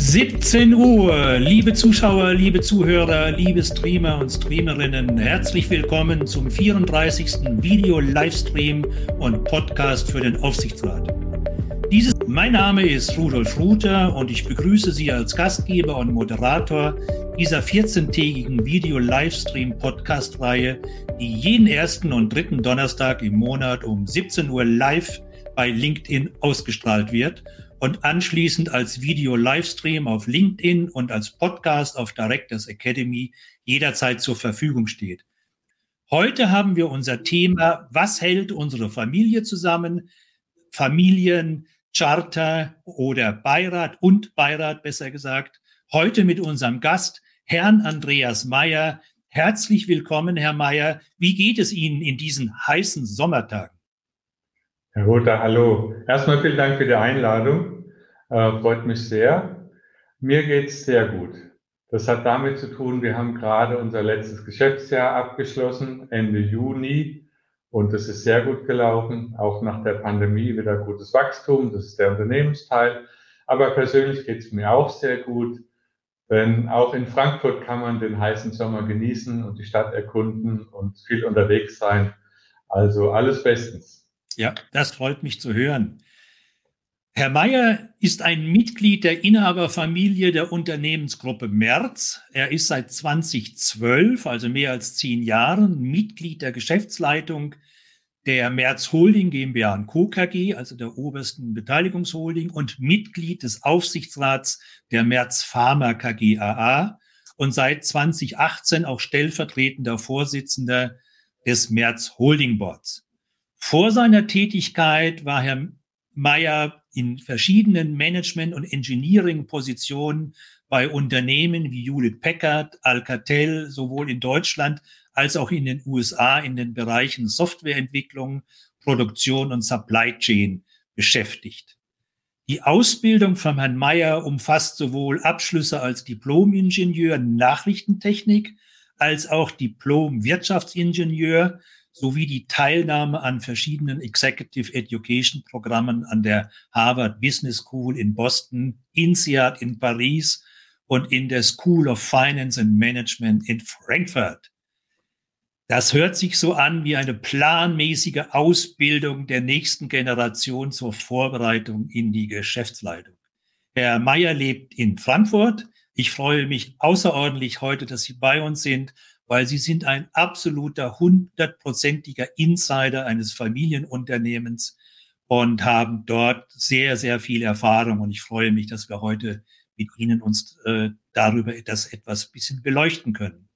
17 Uhr, liebe Zuschauer, liebe Zuhörer, liebe Streamer und Streamerinnen, herzlich willkommen zum 34. Video-Livestream und Podcast für den Aufsichtsrat. Dieses, mein Name ist Rudolf Ruther und ich begrüße Sie als Gastgeber und Moderator dieser 14-tägigen Video-Livestream-Podcast-Reihe, die jeden ersten und dritten Donnerstag im Monat um 17 Uhr live bei LinkedIn ausgestrahlt wird und anschließend als Video-Livestream auf LinkedIn und als Podcast auf Directors Academy jederzeit zur Verfügung steht. Heute haben wir unser Thema, was hält unsere Familie zusammen? Familiencharter oder Beirat und Beirat besser gesagt. Heute mit unserem Gast, Herrn Andreas Meyer. Herzlich willkommen, Herr Meyer. Wie geht es Ihnen in diesen heißen Sommertagen? Herr Rother, hallo. Erstmal vielen Dank für die Einladung. Äh, freut mich sehr. Mir geht's sehr gut. Das hat damit zu tun, wir haben gerade unser letztes Geschäftsjahr abgeschlossen, Ende Juni. Und das ist sehr gut gelaufen. Auch nach der Pandemie wieder gutes Wachstum. Das ist der Unternehmensteil. Aber persönlich geht's mir auch sehr gut. Denn auch in Frankfurt kann man den heißen Sommer genießen und die Stadt erkunden und viel unterwegs sein. Also alles bestens. Ja, das freut mich zu hören. Herr Mayer ist ein Mitglied der Inhaberfamilie der Unternehmensgruppe Merz. Er ist seit 2012, also mehr als zehn Jahren, Mitglied der Geschäftsleitung der Merz Holding GmbH Co. KG, also der obersten Beteiligungsholding und Mitglied des Aufsichtsrats der Merz Pharma KG AA und seit 2018 auch stellvertretender Vorsitzender des Merz Holding Boards. Vor seiner Tätigkeit war Herr Meyer in verschiedenen Management- und Engineering-Positionen bei Unternehmen wie Hewlett Packard, Alcatel, sowohl in Deutschland als auch in den USA in den Bereichen Softwareentwicklung, Produktion und Supply Chain beschäftigt. Die Ausbildung von Herrn Meyer umfasst sowohl Abschlüsse als Diplom-Ingenieur Nachrichtentechnik als auch Diplom-Wirtschaftsingenieur sowie die Teilnahme an verschiedenen Executive Education Programmen an der Harvard Business School in Boston, INSEAD in Paris und in der School of Finance and Management in Frankfurt. Das hört sich so an wie eine planmäßige Ausbildung der nächsten Generation zur Vorbereitung in die Geschäftsleitung. Herr Meyer lebt in Frankfurt. Ich freue mich außerordentlich heute, dass Sie bei uns sind weil sie sind ein absoluter hundertprozentiger Insider eines Familienunternehmens und haben dort sehr, sehr viel Erfahrung. Und ich freue mich, dass wir heute mit Ihnen uns äh, darüber das etwas bisschen beleuchten können.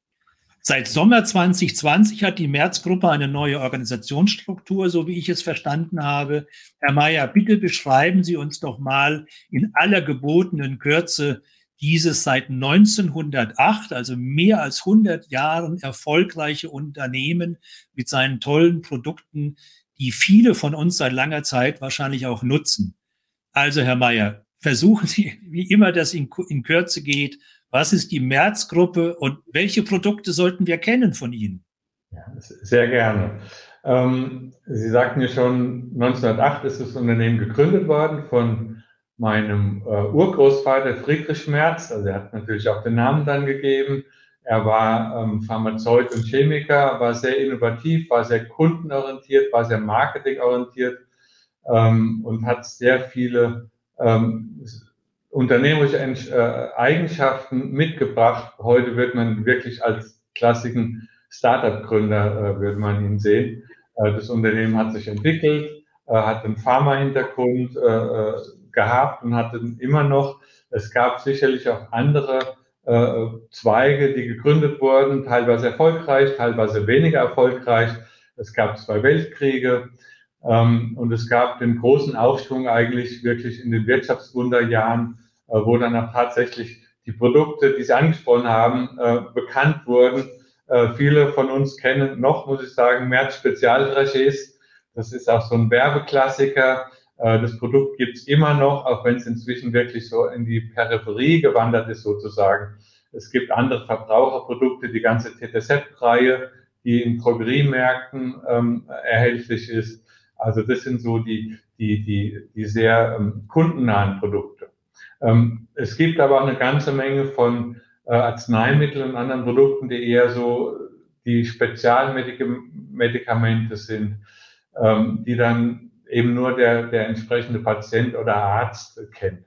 Seit Sommer 2020 hat die Märzgruppe eine neue Organisationsstruktur, so wie ich es verstanden habe. Herr Mayer, bitte beschreiben Sie uns doch mal in aller gebotenen Kürze, dieses seit 1908, also mehr als 100 Jahren erfolgreiche Unternehmen mit seinen tollen Produkten, die viele von uns seit langer Zeit wahrscheinlich auch nutzen. Also, Herr Mayer, versuchen Sie, wie immer das in, in Kürze geht, was ist die Märzgruppe und welche Produkte sollten wir kennen von Ihnen? Ja, sehr gerne. Ähm, Sie sagten ja schon, 1908 ist das Unternehmen gegründet worden von meinem äh, Urgroßvater Friedrich Merz, also er hat natürlich auch den Namen dann gegeben. Er war ähm, Pharmazeut und Chemiker, war sehr innovativ, war sehr kundenorientiert, war sehr marketingorientiert ähm, und hat sehr viele ähm, unternehmerische äh, Eigenschaften mitgebracht. Heute wird man wirklich als klassischen Startup-Gründer, äh, würde man ihn sehen. Äh, das Unternehmen hat sich entwickelt, äh, hat einen Pharma-Hintergrund, äh, äh gehabt und hatten immer noch. Es gab sicherlich auch andere äh, Zweige, die gegründet wurden, teilweise erfolgreich, teilweise weniger erfolgreich. Es gab zwei Weltkriege ähm, und es gab den großen Aufschwung eigentlich wirklich in den Wirtschaftswunderjahren, äh, wo dann auch tatsächlich die Produkte, die Sie angesprochen haben, äh, bekannt wurden. Äh, viele von uns kennen noch, muss ich sagen, März Spezialdrachés. Das ist auch so ein Werbeklassiker. Äh, das Produkt gibt's immer noch, auch wenn es inzwischen wirklich so in die Peripherie gewandert ist sozusagen. Es gibt andere Verbraucherprodukte, die ganze TTZ-Reihe, die in Drogeriemärkten ähm, erhältlich ist. Also das sind so die, die, die, die sehr ähm, kundennahen Produkte. Ähm, es gibt aber auch eine ganze Menge von äh, Arzneimitteln und anderen Produkten, die eher so die Spezialmedikamente sind, ähm, die dann eben nur der, der entsprechende Patient oder Arzt kennt.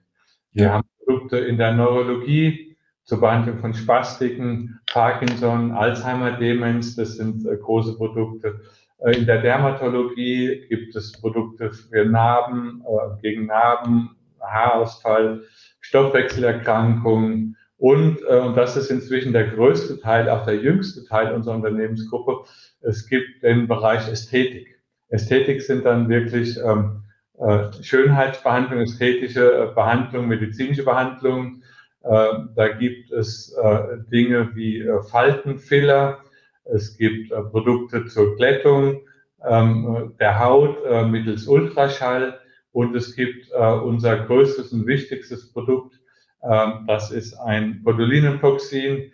Wir haben Produkte in der Neurologie zur Behandlung von Spastiken, Parkinson, Alzheimer-Demenz, das sind äh, große Produkte. Äh, in der Dermatologie gibt es Produkte für Narben, äh, gegen Narben, Haarausfall, Stoffwechselerkrankungen und, äh, und das ist inzwischen der größte Teil, auch der jüngste Teil unserer Unternehmensgruppe, es gibt den Bereich Ästhetik. Ästhetik sind dann wirklich ähm, äh, Schönheitsbehandlung, ästhetische äh, Behandlung, medizinische Behandlung. Äh, da gibt es äh, Dinge wie äh, Faltenfiller, es gibt äh, Produkte zur Glättung ähm, der Haut mittels Ultraschall. Und es gibt unser größtes und wichtigstes Produkt, äh, das ist ein Botulinumtoxin.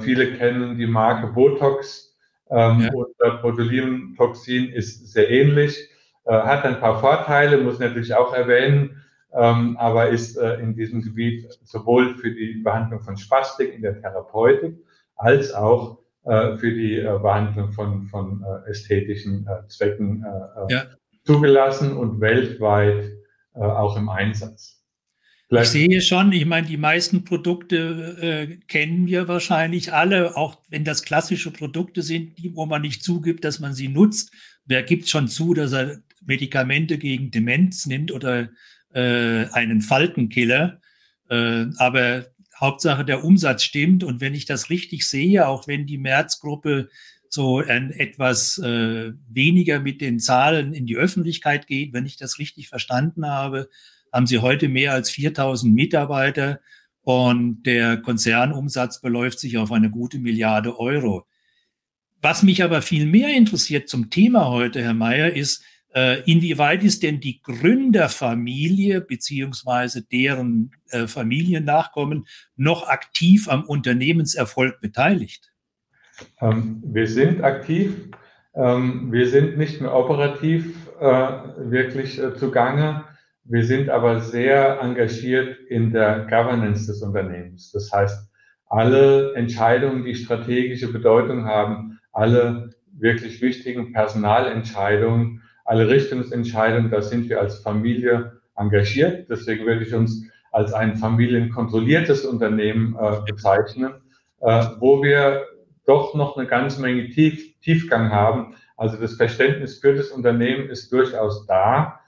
Viele kennen die Marke Botox. Ähm, ja. Und äh, Botulinumtoxin ist sehr ähnlich, äh, hat ein paar Vorteile, muss natürlich auch erwähnen, ähm, aber ist äh, in diesem Gebiet sowohl für die Behandlung von Spastik in der Therapeutik als auch äh, für die äh, Behandlung von, von äh, ästhetischen äh, Zwecken äh, ja zugelassen und weltweit auch im Einsatz. Ich sehe schon, ich meine, die meisten Produkte äh, kennen wir wahrscheinlich alle, auch wenn das klassische Produkte sind, die, wo man nicht zugibt, dass man sie nutzt. Wer gibt schon zu, dass er Medikamente gegen Demenz nimmt oder äh, einen Faltenkiller? Äh, aber Hauptsache der Umsatz stimmt. Und wenn ich das richtig sehe, auch wenn die Märzgruppe so ein, etwas äh, weniger mit den Zahlen in die Öffentlichkeit geht. Wenn ich das richtig verstanden habe, haben sie heute mehr als 4000 Mitarbeiter und der Konzernumsatz beläuft sich auf eine gute Milliarde Euro. Was mich aber viel mehr interessiert zum Thema heute, Herr Mayer, ist, äh, inwieweit ist denn die Gründerfamilie beziehungsweise deren äh, Familiennachkommen noch aktiv am Unternehmenserfolg beteiligt? Ähm, wir sind aktiv. Ähm, wir sind nicht mehr operativ äh, wirklich zugange. Wir sind aber sehr engagiert in der Governance des Unternehmens. Das heißt, alle Entscheidungen, die strategische Bedeutung haben, alle wirklich wichtigen Personalentscheidungen, alle Richtungsentscheidungen, da sind wir als Familie engagiert. Deswegen würde ich uns als ein familienkontrolliertes Unternehmen äh, bezeichnen, äh, wo wir doch noch eine ganze Menge Tief, Tiefgang haben. Also das Verständnis für das Unternehmen ist durchaus da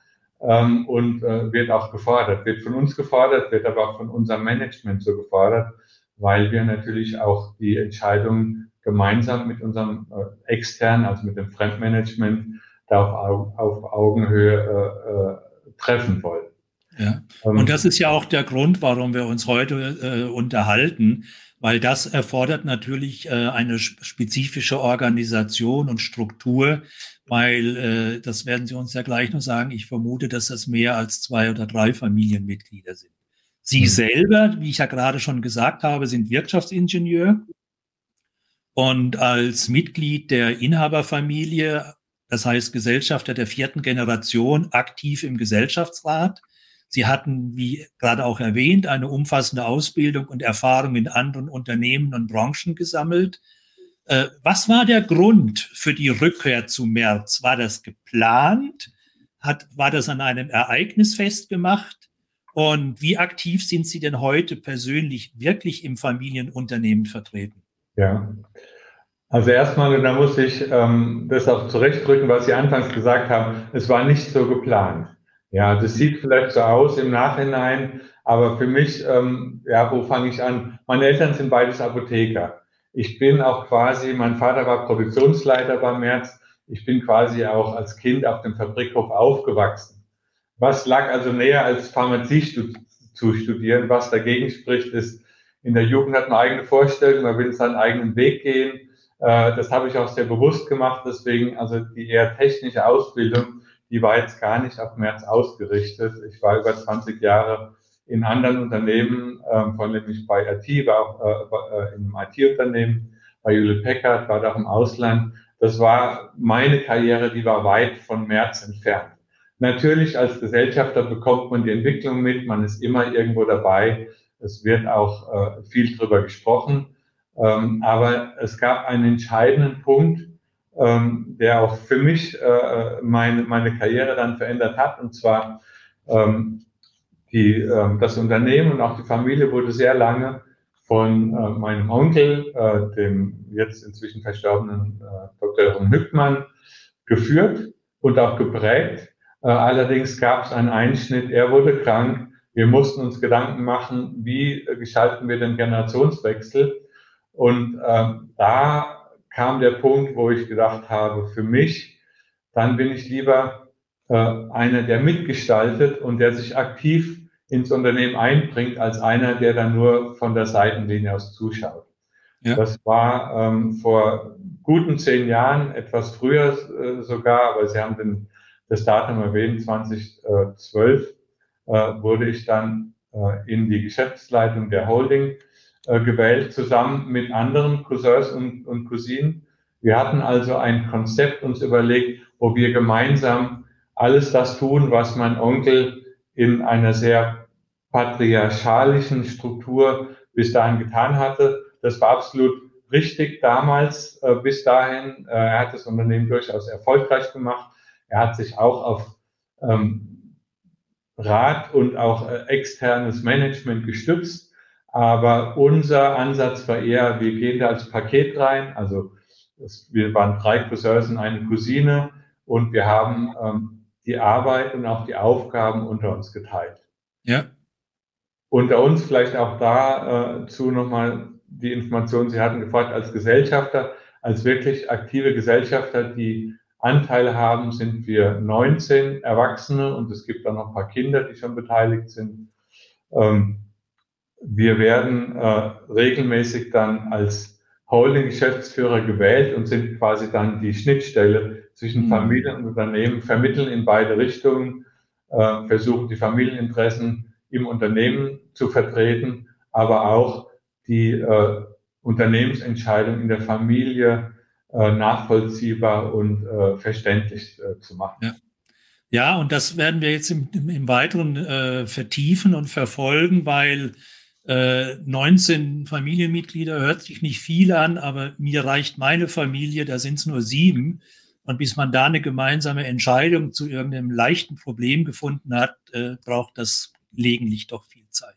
ähm, und äh, wird auch gefordert, wird von uns gefordert, wird aber auch von unserem Management so gefordert, weil wir natürlich auch die Entscheidungen gemeinsam mit unserem äh, externen, also mit dem Fremdmanagement, da auf, auf Augenhöhe äh, äh, treffen wollen. Ja. Ähm, und das ist ja auch der Grund, warum wir uns heute äh, unterhalten, weil das erfordert natürlich äh, eine spezifische Organisation und Struktur, weil, äh, das werden Sie uns ja gleich noch sagen, ich vermute, dass das mehr als zwei oder drei Familienmitglieder sind. Sie mhm. selber, wie ich ja gerade schon gesagt habe, sind Wirtschaftsingenieur und als Mitglied der Inhaberfamilie, das heißt Gesellschafter der vierten Generation, aktiv im Gesellschaftsrat. Sie hatten, wie gerade auch erwähnt, eine umfassende Ausbildung und Erfahrung in anderen Unternehmen und Branchen gesammelt. Äh, was war der Grund für die Rückkehr zu März? War das geplant? Hat, war das an einem Ereignis festgemacht? Und wie aktiv sind Sie denn heute persönlich wirklich im Familienunternehmen vertreten? Ja, also erstmal, und da muss ich ähm, das auch zurechtdrücken, was Sie anfangs gesagt haben, es war nicht so geplant. Ja, das sieht vielleicht so aus im Nachhinein, aber für mich, ähm, ja, wo fange ich an? Meine Eltern sind beides Apotheker. Ich bin auch quasi, mein Vater war Produktionsleiter beim März. Ich bin quasi auch als Kind auf dem Fabrikhof aufgewachsen. Was lag also näher als Pharmazie zu studieren? Was dagegen spricht, ist in der Jugend hat man eigene Vorstellungen, man will seinen eigenen Weg gehen. Äh, das habe ich auch sehr bewusst gemacht. Deswegen, also die eher technische Ausbildung, die war jetzt gar nicht auf März ausgerichtet. Ich war über 20 Jahre in anderen Unternehmen, ähm, vor allem bei IT, war auch äh, in einem IT-Unternehmen, bei Hewlett Packard, war auch im Ausland. Das war meine Karriere, die war weit von März entfernt. Natürlich als Gesellschafter bekommt man die Entwicklung mit, man ist immer irgendwo dabei. Es wird auch äh, viel drüber gesprochen. Ähm, aber es gab einen entscheidenden Punkt, ähm, der auch für mich äh, meine, meine Karriere dann verändert hat. Und zwar ähm, die, äh, das Unternehmen und auch die Familie wurde sehr lange von äh, meinem Onkel, äh, dem jetzt inzwischen verstorbenen äh, Dr. Hückmann, geführt und auch geprägt. Äh, allerdings gab es einen Einschnitt, er wurde krank. Wir mussten uns Gedanken machen, wie gestalten wir den Generationswechsel. Und äh, da kam der Punkt, wo ich gedacht habe, für mich, dann bin ich lieber äh, einer, der mitgestaltet und der sich aktiv ins Unternehmen einbringt, als einer, der dann nur von der Seitenlinie aus zuschaut. Ja. Das war ähm, vor guten zehn Jahren, etwas früher äh, sogar, aber Sie haben den, das Datum erwähnt, 2012 äh, wurde ich dann äh, in die Geschäftsleitung der Holding äh, gewählt, zusammen mit anderen Cousins und, und Cousinen. Wir hatten also ein Konzept uns überlegt, wo wir gemeinsam alles das tun, was mein Onkel in einer sehr patriarchalischen Struktur bis dahin getan hatte. Das war absolut richtig damals, äh, bis dahin. Äh, er hat das Unternehmen durchaus erfolgreich gemacht. Er hat sich auch auf ähm, Rat und auch äh, externes Management gestützt. Aber unser Ansatz war eher, wir gehen da als Paket rein. Also es, wir waren drei Cousins und eine Cousine und wir haben ähm, die Arbeit und auch die Aufgaben unter uns geteilt. Ja. Unter uns vielleicht auch dazu äh, nochmal die Information, Sie hatten gefragt, als Gesellschafter, als wirklich aktive Gesellschafter, die Anteile haben, sind wir 19 Erwachsene und es gibt dann noch ein paar Kinder, die schon beteiligt sind. Ähm, wir werden äh, regelmäßig dann als Holding-Geschäftsführer gewählt und sind quasi dann die Schnittstelle zwischen mhm. Familien und Unternehmen, vermitteln in beide Richtungen, äh, versuchen die Familieninteressen im Unternehmen zu vertreten, aber auch die äh, Unternehmensentscheidung in der Familie äh, nachvollziehbar und äh, verständlich äh, zu machen. Ja. ja. und das werden wir jetzt im, im Weiteren äh, vertiefen und verfolgen, weil 19 äh, Familienmitglieder hört sich nicht viel an, aber mir reicht meine Familie, da sind es nur sieben. Und bis man da eine gemeinsame Entscheidung zu irgendeinem leichten Problem gefunden hat, äh, braucht das gelegentlich doch viel Zeit.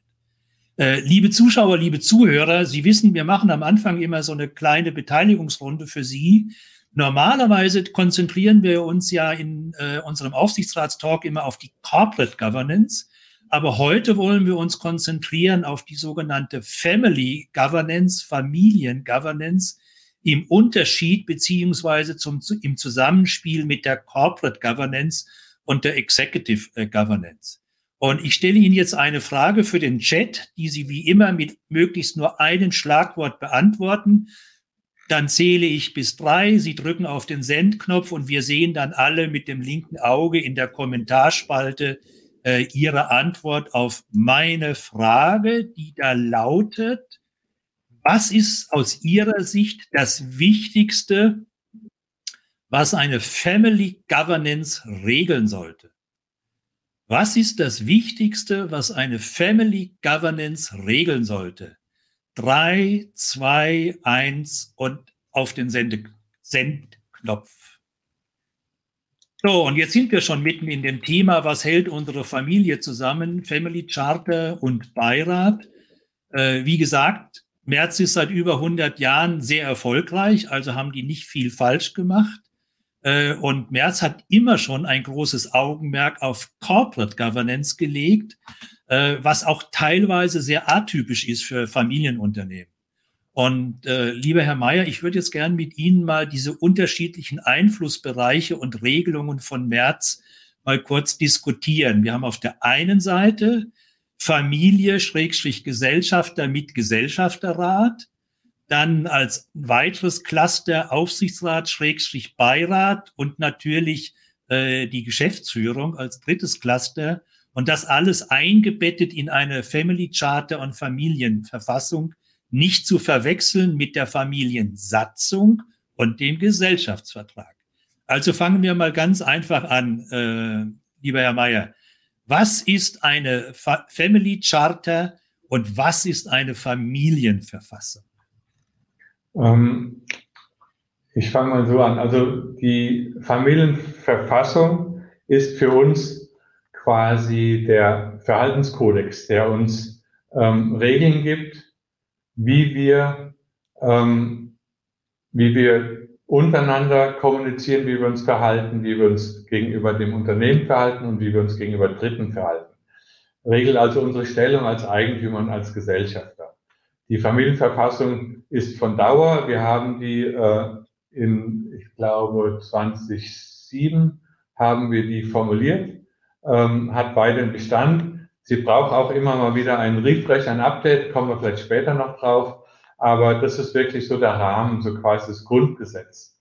Äh, liebe Zuschauer, liebe Zuhörer, Sie wissen, wir machen am Anfang immer so eine kleine Beteiligungsrunde für Sie. Normalerweise konzentrieren wir uns ja in äh, unserem Aufsichtsratstalk immer auf die Corporate Governance. Aber heute wollen wir uns konzentrieren auf die sogenannte Family Governance, Familien Governance im Unterschied beziehungsweise zum, im Zusammenspiel mit der Corporate Governance und der Executive äh, Governance. Und ich stelle Ihnen jetzt eine Frage für den Chat, die Sie wie immer mit möglichst nur einem Schlagwort beantworten. Dann zähle ich bis drei. Sie drücken auf den Sendknopf und wir sehen dann alle mit dem linken Auge in der Kommentarspalte äh, Ihre Antwort auf meine Frage, die da lautet, was ist aus Ihrer Sicht das Wichtigste, was eine Family Governance regeln sollte? Was ist das Wichtigste, was eine Family Governance regeln sollte? Drei, zwei, eins und auf den Sendknopf. So, und jetzt sind wir schon mitten in dem Thema, was hält unsere Familie zusammen, Family Charter und Beirat. Äh, wie gesagt, Merz ist seit über 100 Jahren sehr erfolgreich, also haben die nicht viel falsch gemacht. Äh, und Merz hat immer schon ein großes Augenmerk auf Corporate Governance gelegt, äh, was auch teilweise sehr atypisch ist für Familienunternehmen. Und äh, lieber Herr Mayer, ich würde jetzt gern mit Ihnen mal diese unterschiedlichen Einflussbereiche und Regelungen von März mal kurz diskutieren. Wir haben auf der einen Seite Familie, Schrägstrich Gesellschafter mit Gesellschafterrat, dann als weiteres Cluster Aufsichtsrat, Schrägstrich Beirat und natürlich äh, die Geschäftsführung als drittes Cluster. Und das alles eingebettet in eine Family Charter und Familienverfassung, nicht zu verwechseln mit der Familiensatzung und dem Gesellschaftsvertrag. Also fangen wir mal ganz einfach an, äh, lieber Herr Mayer. Was ist eine Fa Family Charter und was ist eine Familienverfassung? Ähm, ich fange mal so an. Also die Familienverfassung ist für uns quasi der Verhaltenskodex, der uns ähm, Regeln gibt, wie wir, ähm, wie wir untereinander kommunizieren, wie wir uns verhalten, wie wir uns gegenüber dem Unternehmen verhalten und wie wir uns gegenüber Dritten verhalten. Regelt also unsere Stellung als Eigentümer und als Gesellschafter. Die Familienverfassung ist von Dauer. Wir haben die äh, in, ich glaube, 2007 haben wir die formuliert, ähm, hat weiterhin Bestand. Sie braucht auch immer mal wieder ein Refresh, ein Update, kommen wir vielleicht später noch drauf. Aber das ist wirklich so der Rahmen, so quasi das Grundgesetz.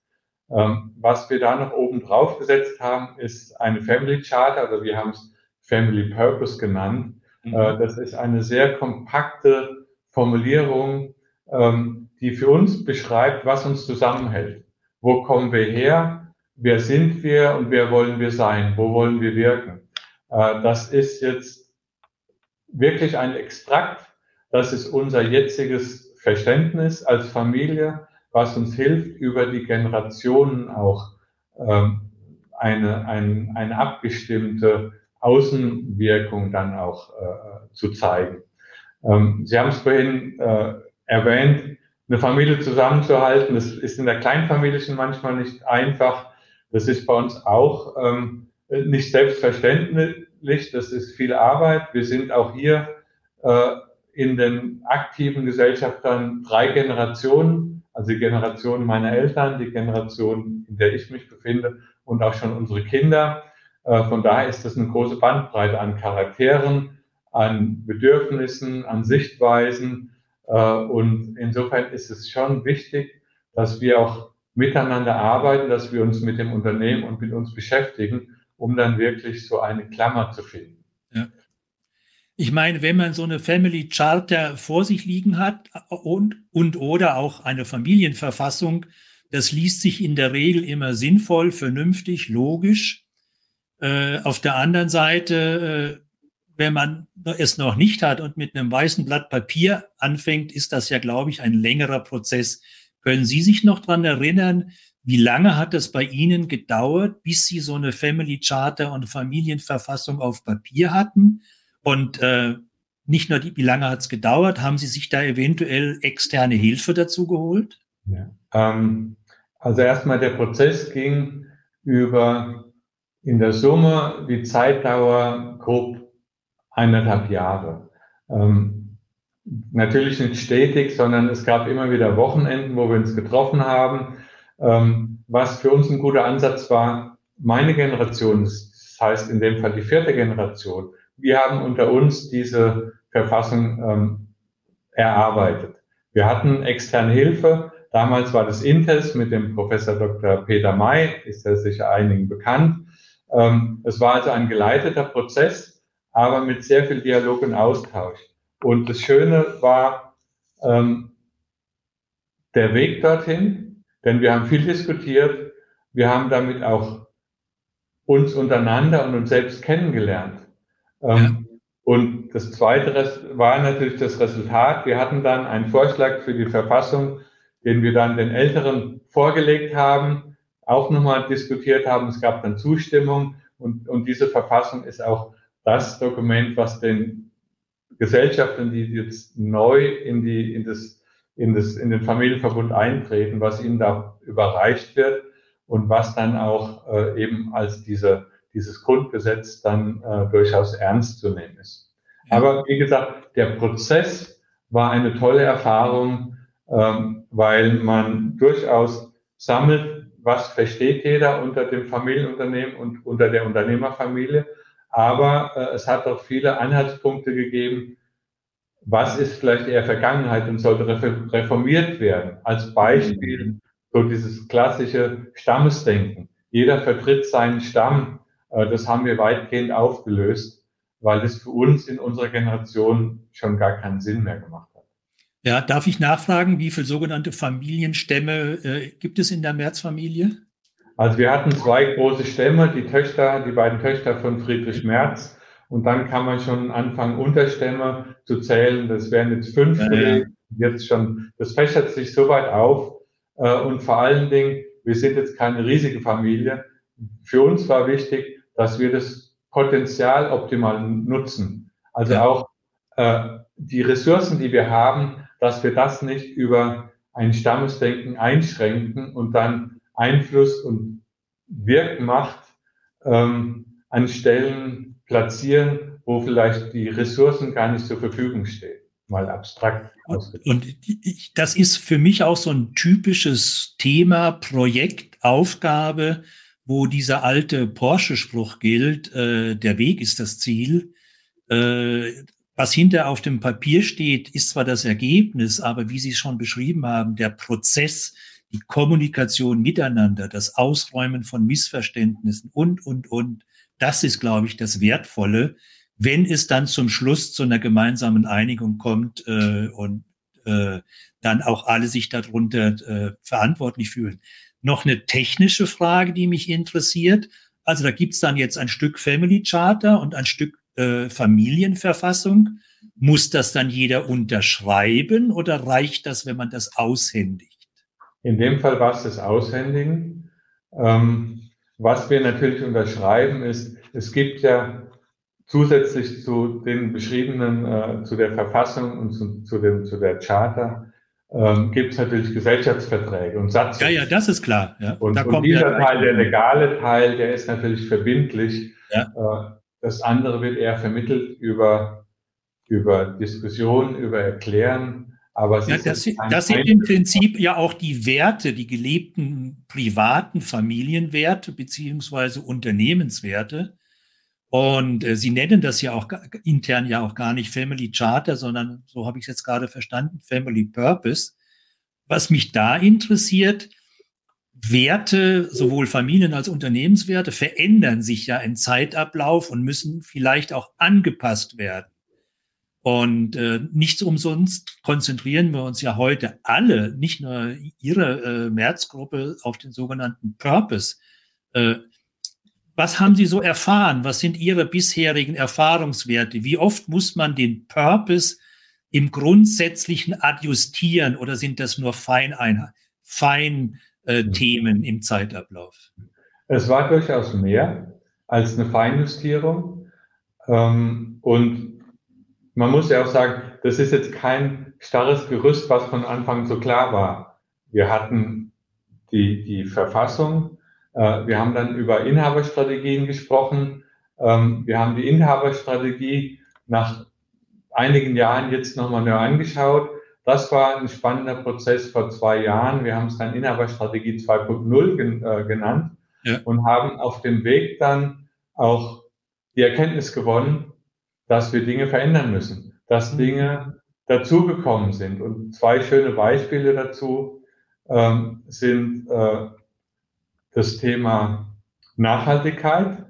Ähm, was wir da noch oben drauf gesetzt haben, ist eine Family Charter, also wir haben es Family Purpose genannt. Mhm. Äh, das ist eine sehr kompakte Formulierung, ähm, die für uns beschreibt, was uns zusammenhält. Wo kommen wir her? Wer sind wir und wer wollen wir sein? Wo wollen wir wirken? Äh, das ist jetzt wirklich ein Extrakt. Das ist unser jetziges Verständnis als Familie, was uns hilft, über die Generationen auch ähm, eine, ein, eine abgestimmte Außenwirkung dann auch äh, zu zeigen. Ähm, Sie haben es vorhin äh, erwähnt, eine Familie zusammenzuhalten. Das ist in der Kleinfamilie schon manchmal nicht einfach. Das ist bei uns auch ähm, nicht selbstverständlich. Das ist viel Arbeit. Wir sind auch hier äh, in den aktiven Gesellschaftern drei Generationen, also die Generation meiner Eltern, die Generation, in der ich mich befinde und auch schon unsere Kinder. Äh, von daher ist das eine große Bandbreite an Charakteren, an Bedürfnissen, an Sichtweisen. Äh, und insofern ist es schon wichtig, dass wir auch miteinander arbeiten, dass wir uns mit dem Unternehmen und mit uns beschäftigen, um dann wirklich so eine Klammer zu finden. Ich meine, wenn man so eine Family Charter vor sich liegen hat und, und oder auch eine Familienverfassung, das liest sich in der Regel immer sinnvoll, vernünftig, logisch. Äh, auf der anderen Seite, äh, wenn man es noch nicht hat und mit einem weißen Blatt Papier anfängt, ist das ja, glaube ich, ein längerer Prozess. Können Sie sich noch dran erinnern, wie lange hat es bei Ihnen gedauert, bis Sie so eine Family Charter und Familienverfassung auf Papier hatten? Und äh, nicht nur, die, wie lange hat es gedauert, haben Sie sich da eventuell externe Hilfe dazu geholt? Ja. Ähm, also erstmal der Prozess ging über in der Summe die Zeitdauer grob eineinhalb Jahre. Ähm, natürlich nicht stetig, sondern es gab immer wieder Wochenenden, wo wir uns getroffen haben. Ähm, was für uns ein guter Ansatz war, meine Generation, das heißt in dem Fall die vierte Generation, wir haben unter uns diese Verfassung ähm, erarbeitet. Wir hatten externe Hilfe. Damals war das Intes mit dem Professor Dr. Peter May, ist ja sicher einigen bekannt. Ähm, es war also ein geleiteter Prozess, aber mit sehr viel Dialog und Austausch. Und das Schöne war ähm, der Weg dorthin, denn wir haben viel diskutiert. Wir haben damit auch uns untereinander und uns selbst kennengelernt. Ähm, und das Zweite war natürlich das Resultat. Wir hatten dann einen Vorschlag für die Verfassung, den wir dann den Älteren vorgelegt haben, auch nochmal diskutiert haben. Es gab dann Zustimmung und, und diese Verfassung ist auch das Dokument, was den Gesellschaften, die jetzt neu in die, in das, in das, in den Familienverbund eintreten, was ihnen da überreicht wird und was dann auch äh, eben als diese dieses Grundgesetz dann äh, durchaus ernst zu nehmen ist. Aber wie gesagt, der Prozess war eine tolle Erfahrung, ähm, weil man durchaus sammelt, was versteht jeder unter dem Familienunternehmen und unter der Unternehmerfamilie. Aber äh, es hat auch viele Anhaltspunkte gegeben, was ist vielleicht eher Vergangenheit und sollte reformiert werden. Als Beispiel so dieses klassische Stammesdenken. Jeder vertritt seinen Stamm. Äh, das haben wir weitgehend aufgelöst, weil das für uns in unserer Generation schon gar keinen Sinn mehr gemacht hat. Ja, darf ich nachfragen, wie viele sogenannte Familienstämme äh, gibt es in der Märzfamilie? Also wir hatten zwei große Stämme, die Töchter, die beiden Töchter von Friedrich Merz. Und dann kann man schon anfangen, Unterstämme zu zählen. Das wären jetzt fünf. Ja, ja. Jetzt schon, das fächert sich so weit auf. Äh, und vor allen Dingen, wir sind jetzt keine riesige Familie. Für uns war wichtig, dass wir das Potenzial optimal nutzen. Also ja. auch äh, die Ressourcen, die wir haben, dass wir das nicht über ein Stammesdenken einschränken und dann Einfluss und Wirkmacht ähm, an Stellen platzieren, wo vielleicht die Ressourcen gar nicht zur Verfügung stehen. Mal abstrakt ausgedrückt. Und das ist für mich auch so ein typisches Thema, Projekt, Aufgabe, wo dieser alte Porsche-Spruch gilt, äh, der Weg ist das Ziel. Äh, was hinter auf dem Papier steht, ist zwar das Ergebnis, aber wie Sie es schon beschrieben haben, der Prozess, die Kommunikation miteinander, das Ausräumen von Missverständnissen und, und, und, das ist, glaube ich, das Wertvolle, wenn es dann zum Schluss zu einer gemeinsamen Einigung kommt äh, und äh, dann auch alle sich darunter äh, verantwortlich fühlen. Noch eine technische Frage, die mich interessiert. Also da gibt's dann jetzt ein Stück Family Charter und ein Stück äh, Familienverfassung. Muss das dann jeder unterschreiben oder reicht das, wenn man das aushändigt? In dem Fall war es das Aushändigen. Ähm, was wir natürlich unterschreiben ist, es gibt ja zusätzlich zu den beschriebenen, äh, zu der Verfassung und zu, zu, dem, zu der Charta, ähm, gibt es natürlich Gesellschaftsverträge und Satzungen. Ja, ja, das ist klar. Ja. Und, und dieser Teil, der legale Teil, der ist natürlich verbindlich. Ja. Äh, das andere wird eher vermittelt über, über Diskussionen, über Erklären. Aber ja, das, das sind im Prinzip ja auch die Werte, die gelebten privaten Familienwerte beziehungsweise Unternehmenswerte. Und äh, Sie nennen das ja auch intern ja auch gar nicht Family Charter, sondern so habe ich es jetzt gerade verstanden, Family Purpose. Was mich da interessiert, Werte, sowohl Familien- als Unternehmenswerte, verändern sich ja im Zeitablauf und müssen vielleicht auch angepasst werden. Und äh, nicht umsonst konzentrieren wir uns ja heute alle, nicht nur Ihre äh, Märzgruppe, auf den sogenannten Purpose. Äh, was haben Sie so erfahren? Was sind Ihre bisherigen Erfahrungswerte? Wie oft muss man den Purpose im Grundsätzlichen adjustieren oder sind das nur Feineinheiten? Fein, äh, im Zeitablauf? Es war durchaus mehr als eine Feinjustierung. Ähm, und man muss ja auch sagen, das ist jetzt kein starres Gerüst, was von Anfang so klar war. Wir hatten die, die Verfassung, wir haben dann über Inhaberstrategien gesprochen. Ähm, wir haben die Inhaberstrategie nach einigen Jahren jetzt nochmal neu angeschaut das war ein spannender Prozess vor zwei Jahren. Wir haben es dann Inhaberstrategie 2.0 gen, äh, genannt ja. und haben auf dem Weg dann auch die Erkenntnis gewonnen, dass wir Dinge verändern müssen, dass mhm. Dinge dazugekommen sind. Und zwei schöne Beispiele dazu ähm, sind äh, das Thema Nachhaltigkeit.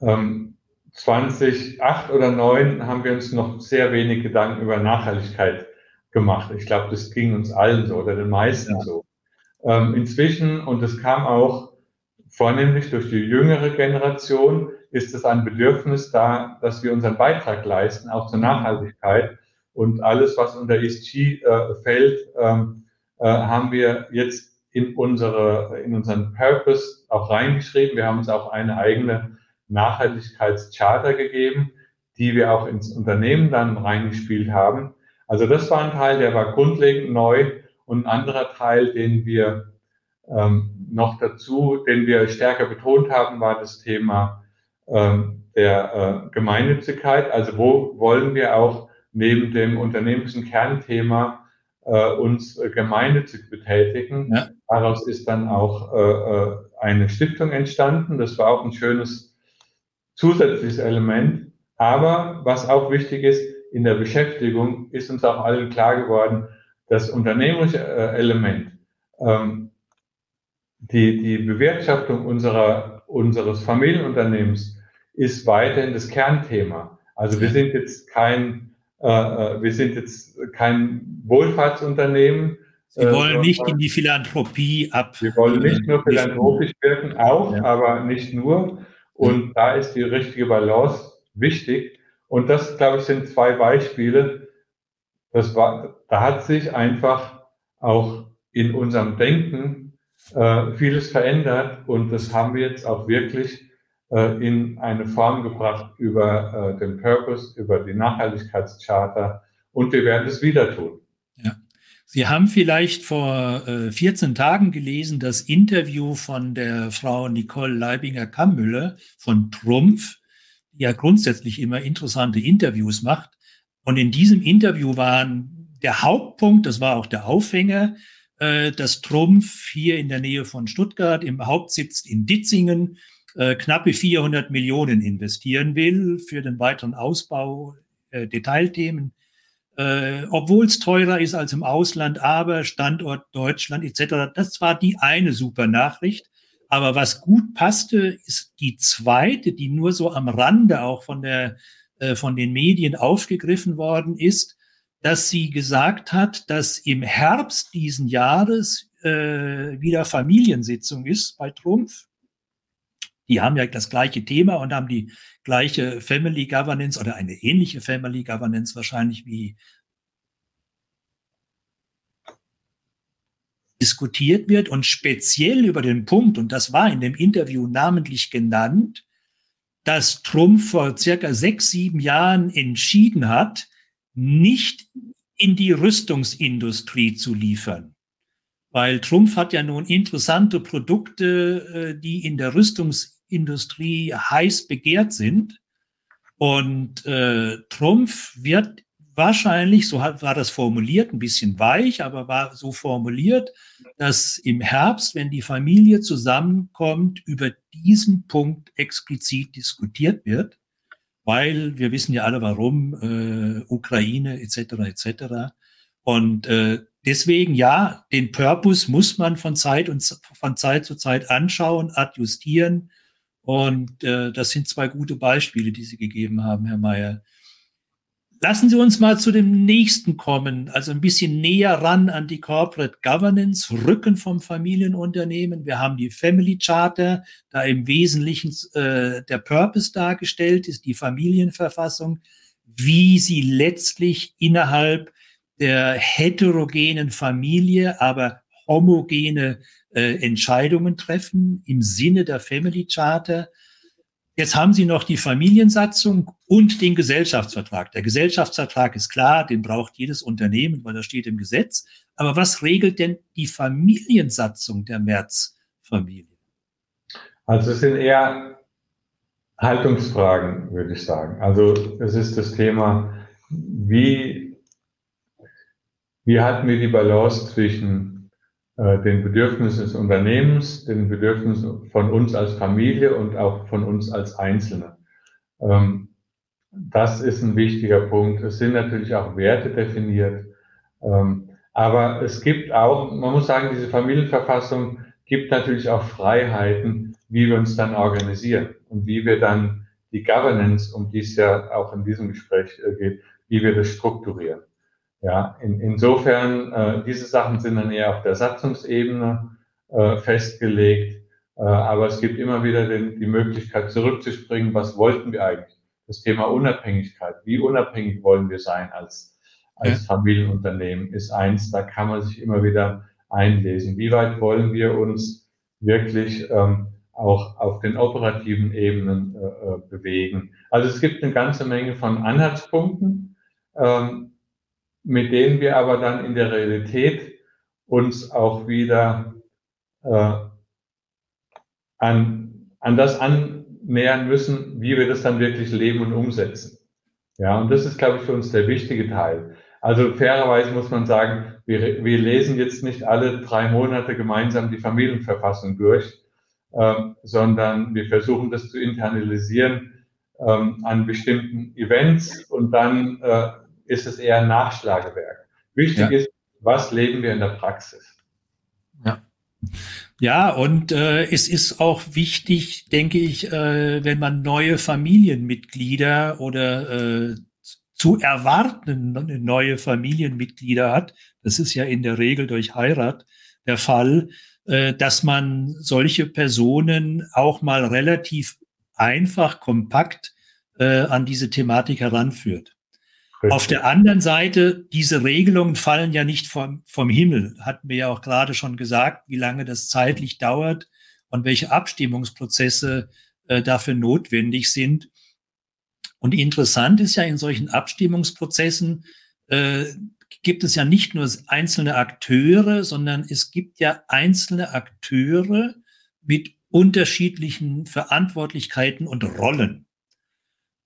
Ähm, 2008 oder 2009 haben wir uns noch sehr wenig Gedanken über Nachhaltigkeit gemacht. Ich glaube, das ging uns allen so oder den meisten ja. so. Ähm, inzwischen, und das kam auch vornehmlich durch die jüngere Generation, ist es ein Bedürfnis da, dass wir unseren Beitrag leisten, auch zur Nachhaltigkeit. Und alles, was unter ESG äh, fällt, ähm, äh, haben wir jetzt in unsere, in unseren Purpose auch reingeschrieben. Wir haben uns auch eine eigene Nachhaltigkeitscharter gegeben, die wir auch ins Unternehmen dann reingespielt haben. Also das war ein Teil, der war grundlegend neu und ein anderer Teil, den wir ähm, noch dazu, den wir stärker betont haben, war das Thema ähm, der äh, Gemeinnützigkeit. Also wo wollen wir auch neben dem unternehmerischen Kernthema äh, uns äh, gemeinnützig betätigen. Ja. Daraus ist dann auch äh, äh, eine Stiftung entstanden. Das war auch ein schönes zusätzliches Element. Aber was auch wichtig ist, in der Beschäftigung ist uns auch allen klar geworden, das unternehmerische äh, Element, ähm, die, die Bewirtschaftung unserer, unseres Familienunternehmens ist weiterhin das Kernthema. Also wir sind jetzt kein, äh, äh wir sind jetzt kein Wohlfahrtsunternehmen. Sie äh, wollen äh, nicht in die Philanthropie ab. Wir wollen nicht nur philanthropisch wirken, auch, ja. aber nicht nur. Und da ist die richtige Balance wichtig. Und das, glaube ich, sind zwei Beispiele. Das war, da hat sich einfach auch in unserem Denken äh, vieles verändert und das haben wir jetzt auch wirklich äh, in eine Form gebracht über äh, den Purpose, über die Nachhaltigkeitscharta und wir werden es wieder tun. Sie haben vielleicht vor äh, 14 Tagen gelesen das Interview von der Frau Nicole Leibinger-Kammüller von Trumpf, die ja grundsätzlich immer interessante Interviews macht. Und in diesem Interview waren der Hauptpunkt, das war auch der Aufhänger, äh, dass Trumpf hier in der Nähe von Stuttgart im Hauptsitz in Ditzingen äh, knappe 400 Millionen investieren will für den weiteren Ausbau äh, Detailthemen. Äh, obwohl es teurer ist als im Ausland, aber Standort Deutschland etc. Das war die eine super Nachricht. Aber was gut passte, ist die zweite, die nur so am Rande auch von der äh, von den Medien aufgegriffen worden ist, dass sie gesagt hat, dass im Herbst diesen Jahres äh, wieder Familiensitzung ist bei Trumpf. Die haben ja das gleiche Thema und haben die gleiche Family Governance oder eine ähnliche Family Governance wahrscheinlich wie diskutiert wird und speziell über den Punkt, und das war in dem Interview namentlich genannt, dass Trump vor circa sechs, sieben Jahren entschieden hat, nicht in die Rüstungsindustrie zu liefern. Weil Trump hat ja nun interessante Produkte, äh, die in der Rüstungsindustrie heiß begehrt sind. Und äh, Trumpf wird wahrscheinlich, so war das formuliert, ein bisschen weich, aber war so formuliert, dass im Herbst, wenn die Familie zusammenkommt, über diesen Punkt explizit diskutiert wird, weil wir wissen ja alle warum, äh, Ukraine etc. etc. Und äh, deswegen ja, den Purpose muss man von Zeit und von Zeit zu Zeit anschauen, adjustieren. Und äh, das sind zwei gute Beispiele, die Sie gegeben haben, Herr Mayer. Lassen Sie uns mal zu dem nächsten kommen, also ein bisschen näher ran an die Corporate Governance, Rücken vom Familienunternehmen. Wir haben die Family Charter, da im Wesentlichen äh, der Purpose dargestellt ist, die Familienverfassung, wie sie letztlich innerhalb der heterogenen Familie, aber homogene äh, Entscheidungen treffen im Sinne der Family Charter. Jetzt haben Sie noch die Familiensatzung und den Gesellschaftsvertrag. Der Gesellschaftsvertrag ist klar, den braucht jedes Unternehmen, weil das steht im Gesetz. Aber was regelt denn die Familiensatzung der März-Familie? Also es sind eher Haltungsfragen, würde ich sagen. Also es ist das Thema, wie, wie halten wir die Balance zwischen den Bedürfnissen des Unternehmens, den Bedürfnissen von uns als Familie und auch von uns als Einzelne. Ähm, das ist ein wichtiger Punkt. Es sind natürlich auch Werte definiert. Ähm, aber es gibt auch, man muss sagen, diese Familienverfassung gibt natürlich auch Freiheiten, wie wir uns dann organisieren und wie wir dann die Governance, um die es ja auch in diesem Gespräch äh, geht, wie wir das strukturieren. Ja, in, insofern, äh, diese Sachen sind dann eher auf der Satzungsebene äh, festgelegt, äh, aber es gibt immer wieder den, die Möglichkeit zurückzuspringen, was wollten wir eigentlich? Das Thema Unabhängigkeit, wie unabhängig wollen wir sein als, als ja. Familienunternehmen, ist eins, da kann man sich immer wieder einlesen. Wie weit wollen wir uns wirklich ähm, auch auf den operativen Ebenen äh, äh bewegen? Also es gibt eine ganze Menge von Anhaltspunkten. Ähm, mit denen wir aber dann in der Realität uns auch wieder äh, an, an das annähern müssen, wie wir das dann wirklich leben und umsetzen. Ja, und das ist, glaube ich, für uns der wichtige Teil. Also fairerweise muss man sagen, wir, wir lesen jetzt nicht alle drei Monate gemeinsam die Familienverfassung durch, äh, sondern wir versuchen das zu internalisieren ähm, an bestimmten Events und dann äh, ist es eher ein Nachschlagewerk. Wichtig ja. ist, was leben wir in der Praxis? Ja. Ja, und äh, es ist auch wichtig, denke ich, äh, wenn man neue Familienmitglieder oder äh, zu erwarten neue Familienmitglieder hat, das ist ja in der Regel durch Heirat der Fall, äh, dass man solche Personen auch mal relativ einfach, kompakt äh, an diese Thematik heranführt. Auf der anderen Seite, diese Regelungen fallen ja nicht vom, vom Himmel. Hatten wir ja auch gerade schon gesagt, wie lange das zeitlich dauert und welche Abstimmungsprozesse äh, dafür notwendig sind. Und interessant ist ja in solchen Abstimmungsprozessen, äh, gibt es ja nicht nur einzelne Akteure, sondern es gibt ja einzelne Akteure mit unterschiedlichen Verantwortlichkeiten und Rollen.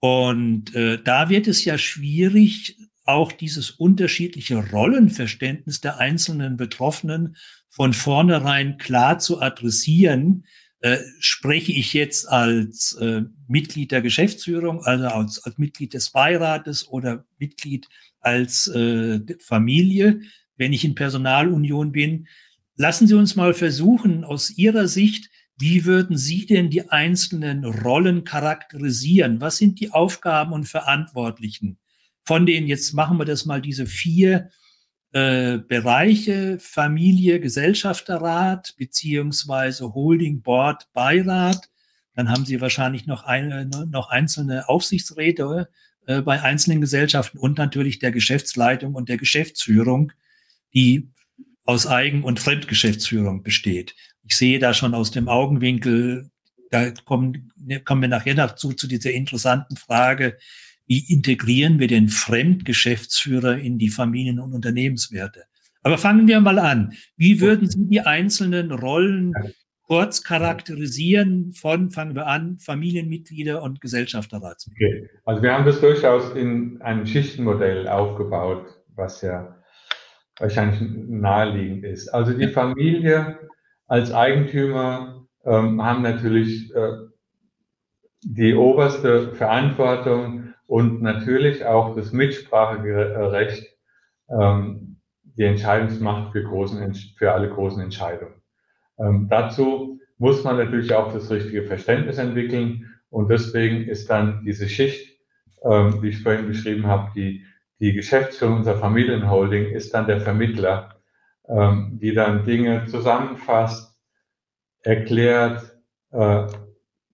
Und äh, da wird es ja schwierig, auch dieses unterschiedliche Rollenverständnis der einzelnen Betroffenen von vornherein klar zu adressieren. Äh, spreche ich jetzt als äh, Mitglied der Geschäftsführung, also als, als Mitglied des Beirates oder Mitglied als äh, Familie, wenn ich in Personalunion bin. Lassen Sie uns mal versuchen, aus Ihrer Sicht wie würden Sie denn die einzelnen Rollen charakterisieren? Was sind die Aufgaben und Verantwortlichen? Von denen, jetzt machen wir das mal, diese vier äh, Bereiche, Familie, Gesellschafterrat, beziehungsweise Holding, Board, Beirat. Dann haben Sie wahrscheinlich noch, eine, noch einzelne Aufsichtsräte äh, bei einzelnen Gesellschaften und natürlich der Geschäftsleitung und der Geschäftsführung, die aus Eigen- und Fremdgeschäftsführung besteht. Ich sehe da schon aus dem Augenwinkel, da kommen, kommen wir nachher dazu, zu dieser interessanten Frage, wie integrieren wir den Fremdgeschäftsführer in die Familien- und Unternehmenswerte? Aber fangen wir mal an. Wie würden Sie die einzelnen Rollen kurz charakterisieren von, fangen wir an, Familienmitglieder und Gesellschafterratsmitglieder? Okay. Also wir haben das durchaus in einem Schichtenmodell aufgebaut, was ja wahrscheinlich naheliegend ist. Also die Familie als Eigentümer ähm, haben natürlich äh, die oberste Verantwortung und natürlich auch das Mitspracherecht, ähm, die Entscheidungsmacht für, großen, für alle großen Entscheidungen. Ähm, dazu muss man natürlich auch das richtige Verständnis entwickeln und deswegen ist dann diese Schicht, ähm, wie ich vorhin beschrieben habe, die, die Geschäftsführung unserer Familienholding ist dann der Vermittler ähm, die dann Dinge zusammenfasst, erklärt, äh,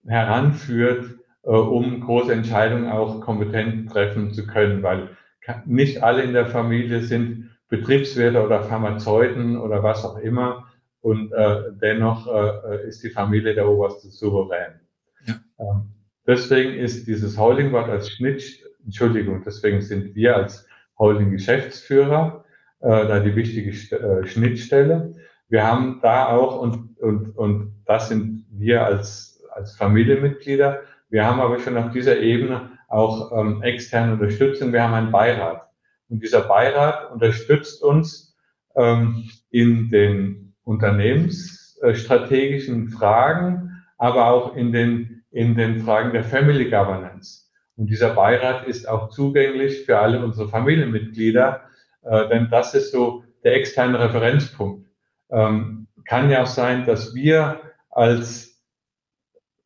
heranführt, äh, um große Entscheidungen auch kompetent treffen zu können, weil nicht alle in der Familie sind Betriebswerte oder Pharmazeuten oder was auch immer. Und äh, dennoch äh, ist die Familie der oberste Souverän. Ja. Ähm, deswegen ist dieses Holding-Wort als Schnitt, Entschuldigung, deswegen sind wir als Holding-Geschäftsführer äh, da die wichtige äh, Schnittstelle. Wir haben da auch, und, und, und das sind wir als, als Familienmitglieder, wir haben aber schon auf dieser Ebene auch ähm, externe Unterstützung. Wir haben einen Beirat. Und dieser Beirat unterstützt uns ähm, in den unternehmensstrategischen Fragen, aber auch in den, in den Fragen der Family Governance. Und dieser Beirat ist auch zugänglich für alle unsere Familienmitglieder, äh, denn das ist so der externe Referenzpunkt. Ähm, kann ja auch sein, dass wir als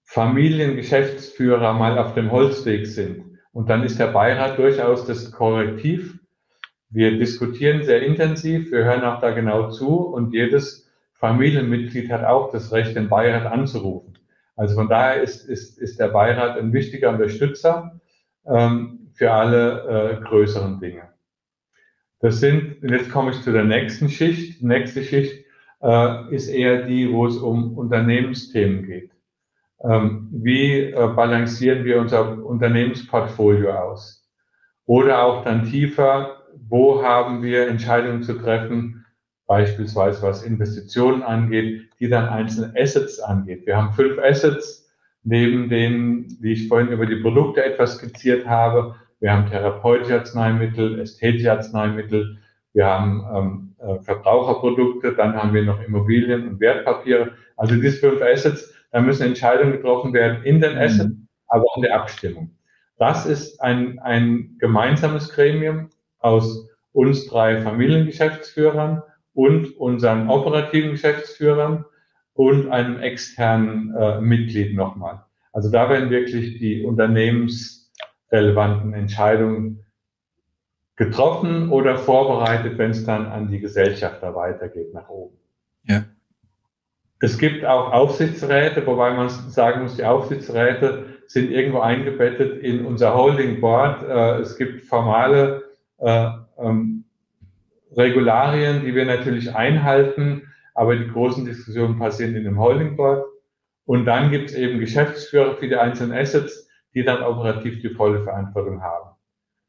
Familiengeschäftsführer mal auf dem Holzweg sind. Und dann ist der Beirat durchaus das Korrektiv. Wir diskutieren sehr intensiv, wir hören auch da genau zu und jedes Familienmitglied hat auch das Recht, den Beirat anzurufen. Also von daher ist, ist, ist der Beirat ein wichtiger Unterstützer ähm, für alle äh, größeren Dinge. Das sind, jetzt komme ich zu der nächsten Schicht. Die nächste Schicht äh, ist eher die, wo es um Unternehmensthemen geht. Ähm, wie äh, balancieren wir unser Unternehmensportfolio aus? Oder auch dann tiefer, wo haben wir Entscheidungen zu treffen, beispielsweise was Investitionen angeht, die dann einzelne Assets angeht. Wir haben fünf Assets, neben denen, wie ich vorhin über die Produkte etwas skizziert habe, wir haben therapeutische Arzneimittel, ästhetische Arzneimittel, wir haben ähm, äh, Verbraucherprodukte, dann haben wir noch Immobilien und Wertpapiere. Also diese fünf Assets, da müssen Entscheidungen getroffen werden in den Assets, mhm. aber auch in der Abstimmung. Das ist ein, ein gemeinsames Gremium aus uns drei Familiengeschäftsführern und unseren operativen Geschäftsführern und einem externen äh, Mitglied nochmal. Also da werden wirklich die unternehmensrelevanten Entscheidungen getroffen oder vorbereitet, wenn es dann an die Gesellschafter weitergeht nach oben. Ja. Es gibt auch Aufsichtsräte, wobei man sagen muss, die Aufsichtsräte sind irgendwo eingebettet in unser Holding Board. Äh, es gibt formale äh, ähm, Regularien, die wir natürlich einhalten, aber die großen Diskussionen passieren in dem Holding Board. Und dann gibt es eben Geschäftsführer für die einzelnen Assets, die dann operativ die volle Verantwortung haben.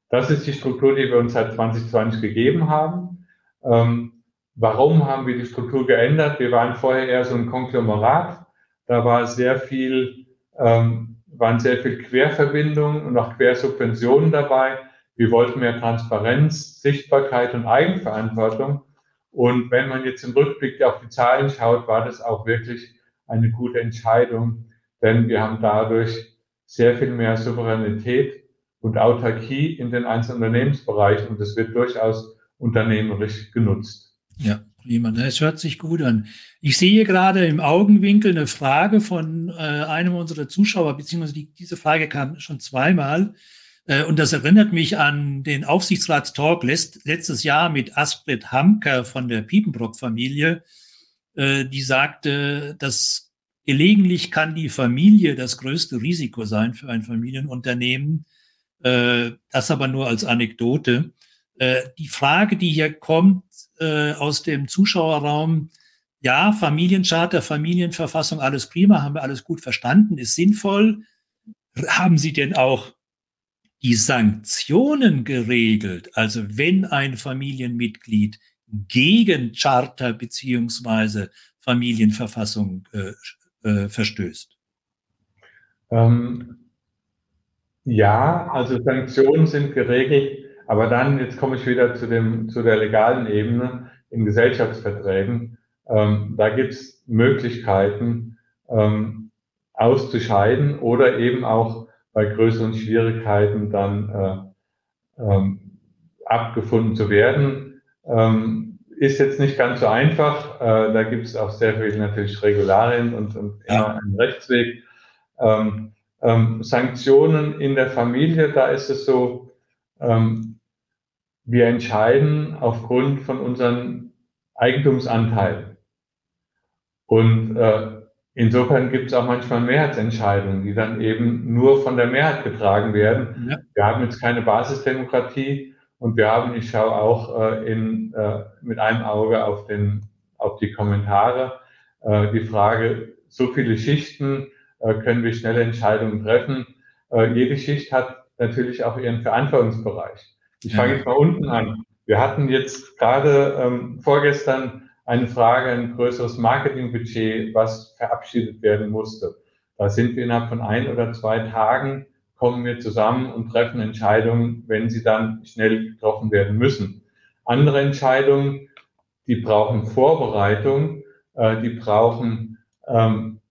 Das ist die Struktur, die wir uns seit 2020 gegeben haben. Ähm, warum haben wir die Struktur geändert? Wir waren vorher eher so ein Konglomerat. Da war sehr viel, ähm, waren sehr viel Querverbindungen und auch Quersubventionen dabei. Wir wollten mehr Transparenz, Sichtbarkeit und Eigenverantwortung. Und wenn man jetzt im Rückblick auf die Zahlen schaut, war das auch wirklich eine gute Entscheidung, denn wir haben dadurch sehr viel mehr Souveränität und Autarkie in den einzelnen Unternehmensbereichen und das wird durchaus unternehmerisch genutzt. Ja, prima. Es hört sich gut an. Ich sehe gerade im Augenwinkel eine Frage von äh, einem unserer Zuschauer, beziehungsweise die, diese Frage kam schon zweimal. Äh, und das erinnert mich an den Aufsichtsratstalk letzt, letztes Jahr mit Astrid Hamker von der Piepenbrock-Familie, äh, die sagte, dass gelegentlich kann die Familie das größte Risiko sein für ein Familienunternehmen. Äh, das aber nur als Anekdote. Die Frage, die hier kommt aus dem Zuschauerraum, ja, Familiencharter, Familienverfassung, alles prima, haben wir alles gut verstanden, ist sinnvoll. Haben Sie denn auch die Sanktionen geregelt. Also wenn ein Familienmitglied gegen Charter beziehungsweise Familienverfassung äh, äh, verstößt? Ähm, ja, also Sanktionen sind geregelt, aber dann, jetzt komme ich wieder zu, dem, zu der legalen Ebene in Gesellschaftsverträgen. Ähm, da gibt es Möglichkeiten ähm, auszuscheiden oder eben auch bei größeren Schwierigkeiten dann äh, ähm, abgefunden zu werden. Ähm, ist jetzt nicht ganz so einfach. Äh, da gibt es auch sehr viel natürlich Regularien und, und immer ja. einen Rechtsweg. Ähm, ähm, Sanktionen in der Familie, da ist es so, ähm, wir entscheiden aufgrund von unseren Eigentumsanteilen. Und äh, Insofern gibt es auch manchmal Mehrheitsentscheidungen, die dann eben nur von der Mehrheit getragen werden. Ja. Wir haben jetzt keine Basisdemokratie und wir haben, ich schaue auch äh, in, äh, mit einem Auge auf, den, auf die Kommentare, äh, die Frage, so viele Schichten, äh, können wir schnelle Entscheidungen treffen. Äh, jede Schicht hat natürlich auch ihren Verantwortungsbereich. Ich fange jetzt mal unten an. Wir hatten jetzt gerade ähm, vorgestern eine Frage, ein größeres Marketingbudget, was verabschiedet werden musste. Da sind wir innerhalb von ein oder zwei Tagen, kommen wir zusammen und treffen Entscheidungen, wenn sie dann schnell getroffen werden müssen. Andere Entscheidungen, die brauchen Vorbereitung, äh, die brauchen ähm,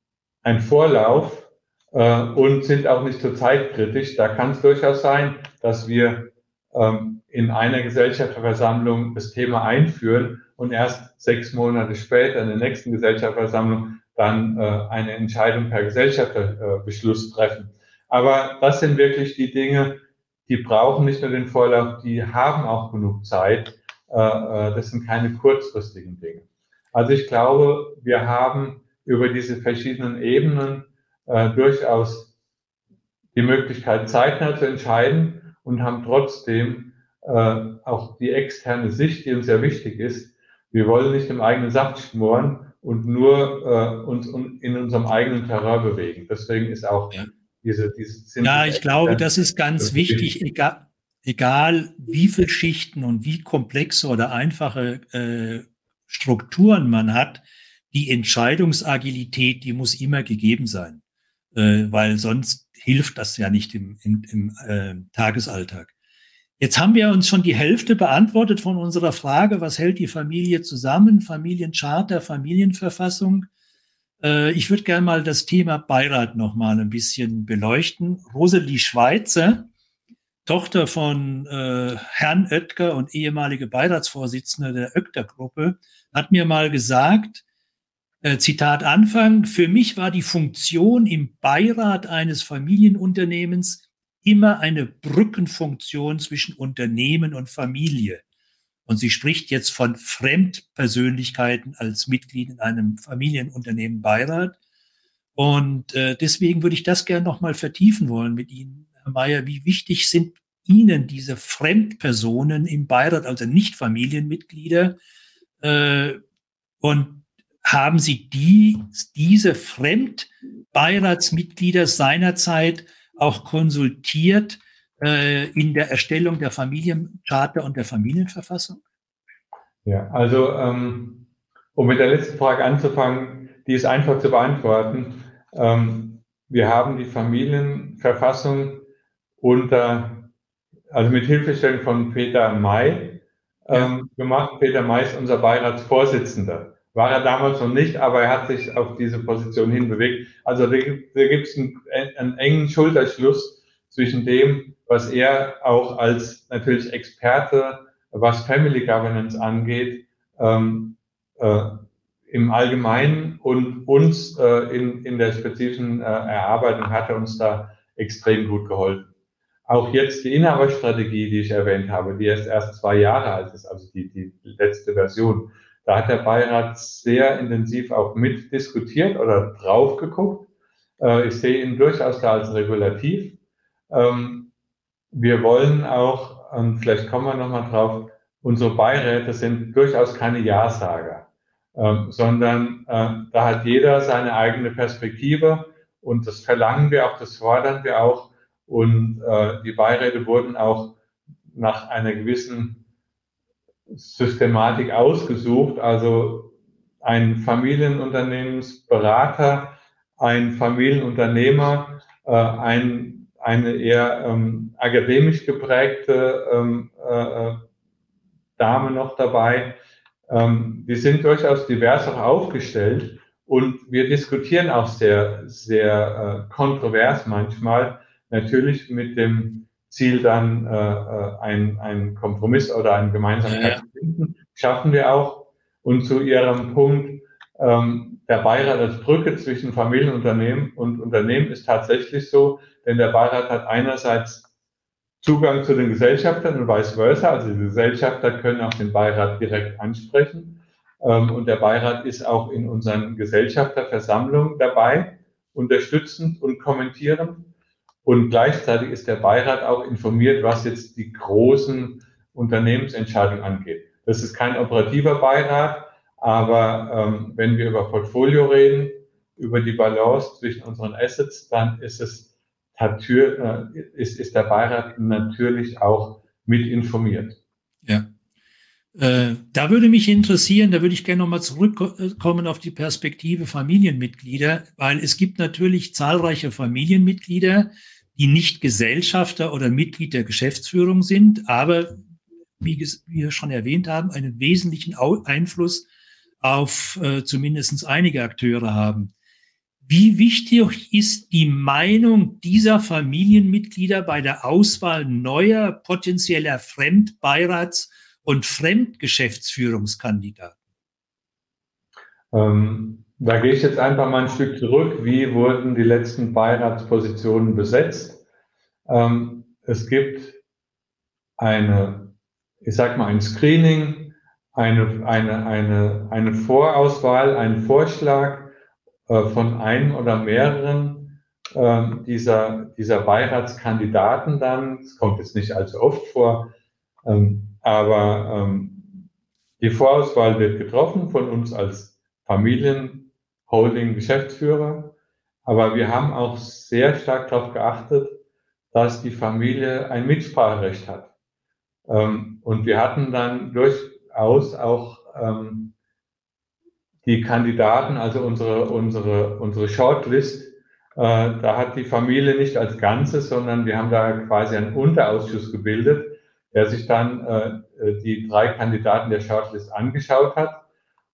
einen Vorlauf äh, und sind auch nicht so zeitkritisch. Da kann es durchaus sein, dass wir ähm, in einer Gesellschafterversammlung das Thema einführen und erst sechs Monate später in der nächsten Gesellschafterversammlung dann äh, eine Entscheidung per Gesellschafterbeschluss treffen. Aber das sind wirklich die Dinge, die brauchen nicht nur den Vorlauf, die haben auch genug Zeit. Äh, äh, das sind keine kurzfristigen Dinge. Also ich glaube, wir haben über diese verschiedenen Ebenen äh, durchaus die Möglichkeit, zeitnah zu entscheiden und haben trotzdem auch die externe Sicht, die uns sehr wichtig ist, wir wollen nicht im eigenen Saft schmoren und nur äh, uns in unserem eigenen Terrain bewegen. Deswegen ist auch ja. Diese, diese Ja, ich glaube, das ist ganz wichtig, egal, egal wie viel Schichten und wie komplexe oder einfache äh, Strukturen man hat, die Entscheidungsagilität, die muss immer gegeben sein, äh, weil sonst hilft das ja nicht im, im, im äh, Tagesalltag. Jetzt haben wir uns schon die Hälfte beantwortet von unserer Frage, was hält die Familie zusammen? Familiencharter, Familienverfassung. Äh, ich würde gerne mal das Thema Beirat noch mal ein bisschen beleuchten. Rosalie Schweizer Tochter von äh, Herrn Oetker und ehemalige Beiratsvorsitzende der Oetker-Gruppe, hat mir mal gesagt, äh, Zitat Anfang, für mich war die Funktion im Beirat eines Familienunternehmens immer eine Brückenfunktion zwischen Unternehmen und Familie. Und sie spricht jetzt von Fremdpersönlichkeiten als Mitglied in einem Familienunternehmen Beirat. Und äh, deswegen würde ich das gerne nochmal vertiefen wollen mit Ihnen, Herr Mayer. Wie wichtig sind Ihnen diese Fremdpersonen im Beirat, also nicht Familienmitglieder? Äh, und haben Sie die, diese Fremdbeiratsmitglieder seinerzeit auch konsultiert in der Erstellung der Familiencharta und der Familienverfassung? Ja, also ähm, um mit der letzten Frage anzufangen, die ist einfach zu beantworten. Ähm, wir haben die Familienverfassung unter, also mit Hilfestellung von Peter May ähm, ja. gemacht. Peter May ist unser Beiratsvorsitzender. War er damals noch nicht, aber er hat sich auf diese Position hinbewegt. Also da, da gibt es einen, einen engen Schulterschluss zwischen dem, was er auch als natürlich Experte, was Family Governance angeht, ähm, äh, im Allgemeinen und uns äh, in, in der spezifischen äh, Erarbeitung hat er uns da extrem gut geholfen. Auch jetzt die Inhaberstrategie, die ich erwähnt habe, die erst erst zwei Jahre alt ist, also die, die letzte Version, da hat der Beirat sehr intensiv auch mitdiskutiert oder drauf geguckt. Äh, ich sehe ihn durchaus da als regulativ. Ähm, wir wollen auch, und vielleicht kommen wir nochmal drauf, unsere Beiräte sind durchaus keine Ja-Sager, ähm, sondern äh, da hat jeder seine eigene Perspektive und das verlangen wir auch, das fordern wir auch. Und äh, die Beiräte wurden auch nach einer gewissen Systematik ausgesucht, also ein Familienunternehmensberater, ein Familienunternehmer, äh, ein, eine eher ähm, akademisch geprägte ähm, äh, äh Dame noch dabei. Ähm, die sind durchaus divers auch aufgestellt und wir diskutieren auch sehr, sehr äh, kontrovers manchmal, natürlich mit dem Ziel dann äh, äh ein, ein Kompromiss oder eine Gemeinsamkeit zu finden. Schaffen wir auch. Und zu Ihrem Punkt, ähm, der Beirat als Brücke zwischen Familienunternehmen und Unternehmen ist tatsächlich so, denn der Beirat hat einerseits Zugang zu den Gesellschaftern und vice versa. Also die Gesellschafter können auch den Beirat direkt ansprechen. Ähm, und der Beirat ist auch in unseren Gesellschafterversammlungen dabei, unterstützend und kommentierend. Und gleichzeitig ist der Beirat auch informiert, was jetzt die großen Unternehmensentscheidungen angeht. Das ist kein operativer Beirat, aber ähm, wenn wir über Portfolio reden, über die Balance zwischen unseren Assets, dann ist es äh, ist, ist der Beirat natürlich auch mit informiert. Ja. Äh, da würde mich interessieren, da würde ich gerne nochmal zurückkommen auf die Perspektive Familienmitglieder, weil es gibt natürlich zahlreiche Familienmitglieder, die nicht Gesellschafter oder Mitglied der Geschäftsführung sind, aber wie wir schon erwähnt haben, einen wesentlichen Einfluss auf äh, zumindest einige Akteure haben. Wie wichtig ist die Meinung dieser Familienmitglieder bei der Auswahl neuer potenzieller Fremdbeirats- und Fremdgeschäftsführungskandidaten? Ähm, da gehe ich jetzt einfach mal ein Stück zurück. Wie wurden die letzten Beiratspositionen besetzt? Ähm, es gibt eine, ich sag mal, ein Screening, eine, eine, eine, eine Vorauswahl, einen Vorschlag von einem oder mehreren äh, dieser, dieser Beiratskandidaten dann. Es kommt jetzt nicht allzu oft vor, ähm, aber ähm, die Vorauswahl wird getroffen von uns als Familien Holding-Geschäftsführer. Aber wir haben auch sehr stark darauf geachtet, dass die Familie ein Mitspracherecht hat. Ähm, und wir hatten dann durchaus auch ähm, die Kandidaten, also unsere, unsere, unsere Shortlist, äh, da hat die Familie nicht als Ganzes, sondern wir haben da quasi einen Unterausschuss gebildet, der sich dann äh, die drei Kandidaten der Shortlist angeschaut hat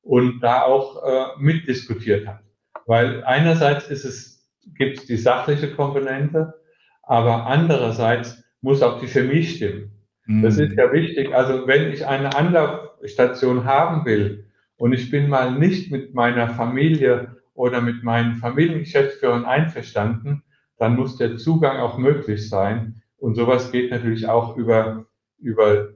und da auch äh, mitdiskutiert hat. Weil einerseits ist es, gibt es die sachliche Komponente, aber andererseits muss auch die Chemie stimmen. Mhm. Das ist ja wichtig. Also wenn ich eine Anlaufstation haben will und ich bin mal nicht mit meiner Familie oder mit meinen Familiengeschäftsführern einverstanden, dann muss der Zugang auch möglich sein. Und sowas geht natürlich auch über, über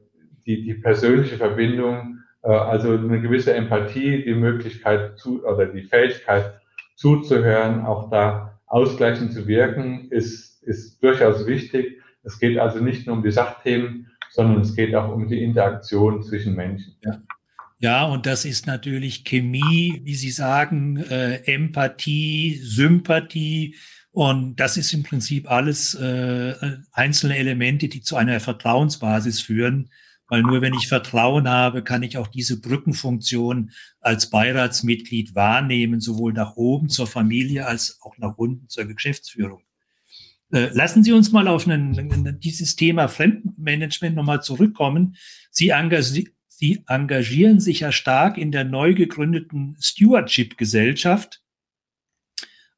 die, die persönliche Verbindung, äh, also eine gewisse Empathie, die Möglichkeit zu, oder die Fähigkeit zuzuhören, auch da ausgleichend zu wirken, ist, ist durchaus wichtig. Es geht also nicht nur um die Sachthemen, sondern es geht auch um die Interaktion zwischen Menschen. Ja. Ja, und das ist natürlich Chemie, wie Sie sagen, äh, Empathie, Sympathie. Und das ist im Prinzip alles äh, einzelne Elemente, die zu einer Vertrauensbasis führen. Weil nur wenn ich Vertrauen habe, kann ich auch diese Brückenfunktion als Beiratsmitglied wahrnehmen, sowohl nach oben zur Familie als auch nach unten zur Geschäftsführung. Äh, lassen Sie uns mal auf einen, dieses Thema Fremdmanagement nochmal zurückkommen. Sie, engagieren Sie engagieren sich ja stark in der neu gegründeten Stewardship-Gesellschaft.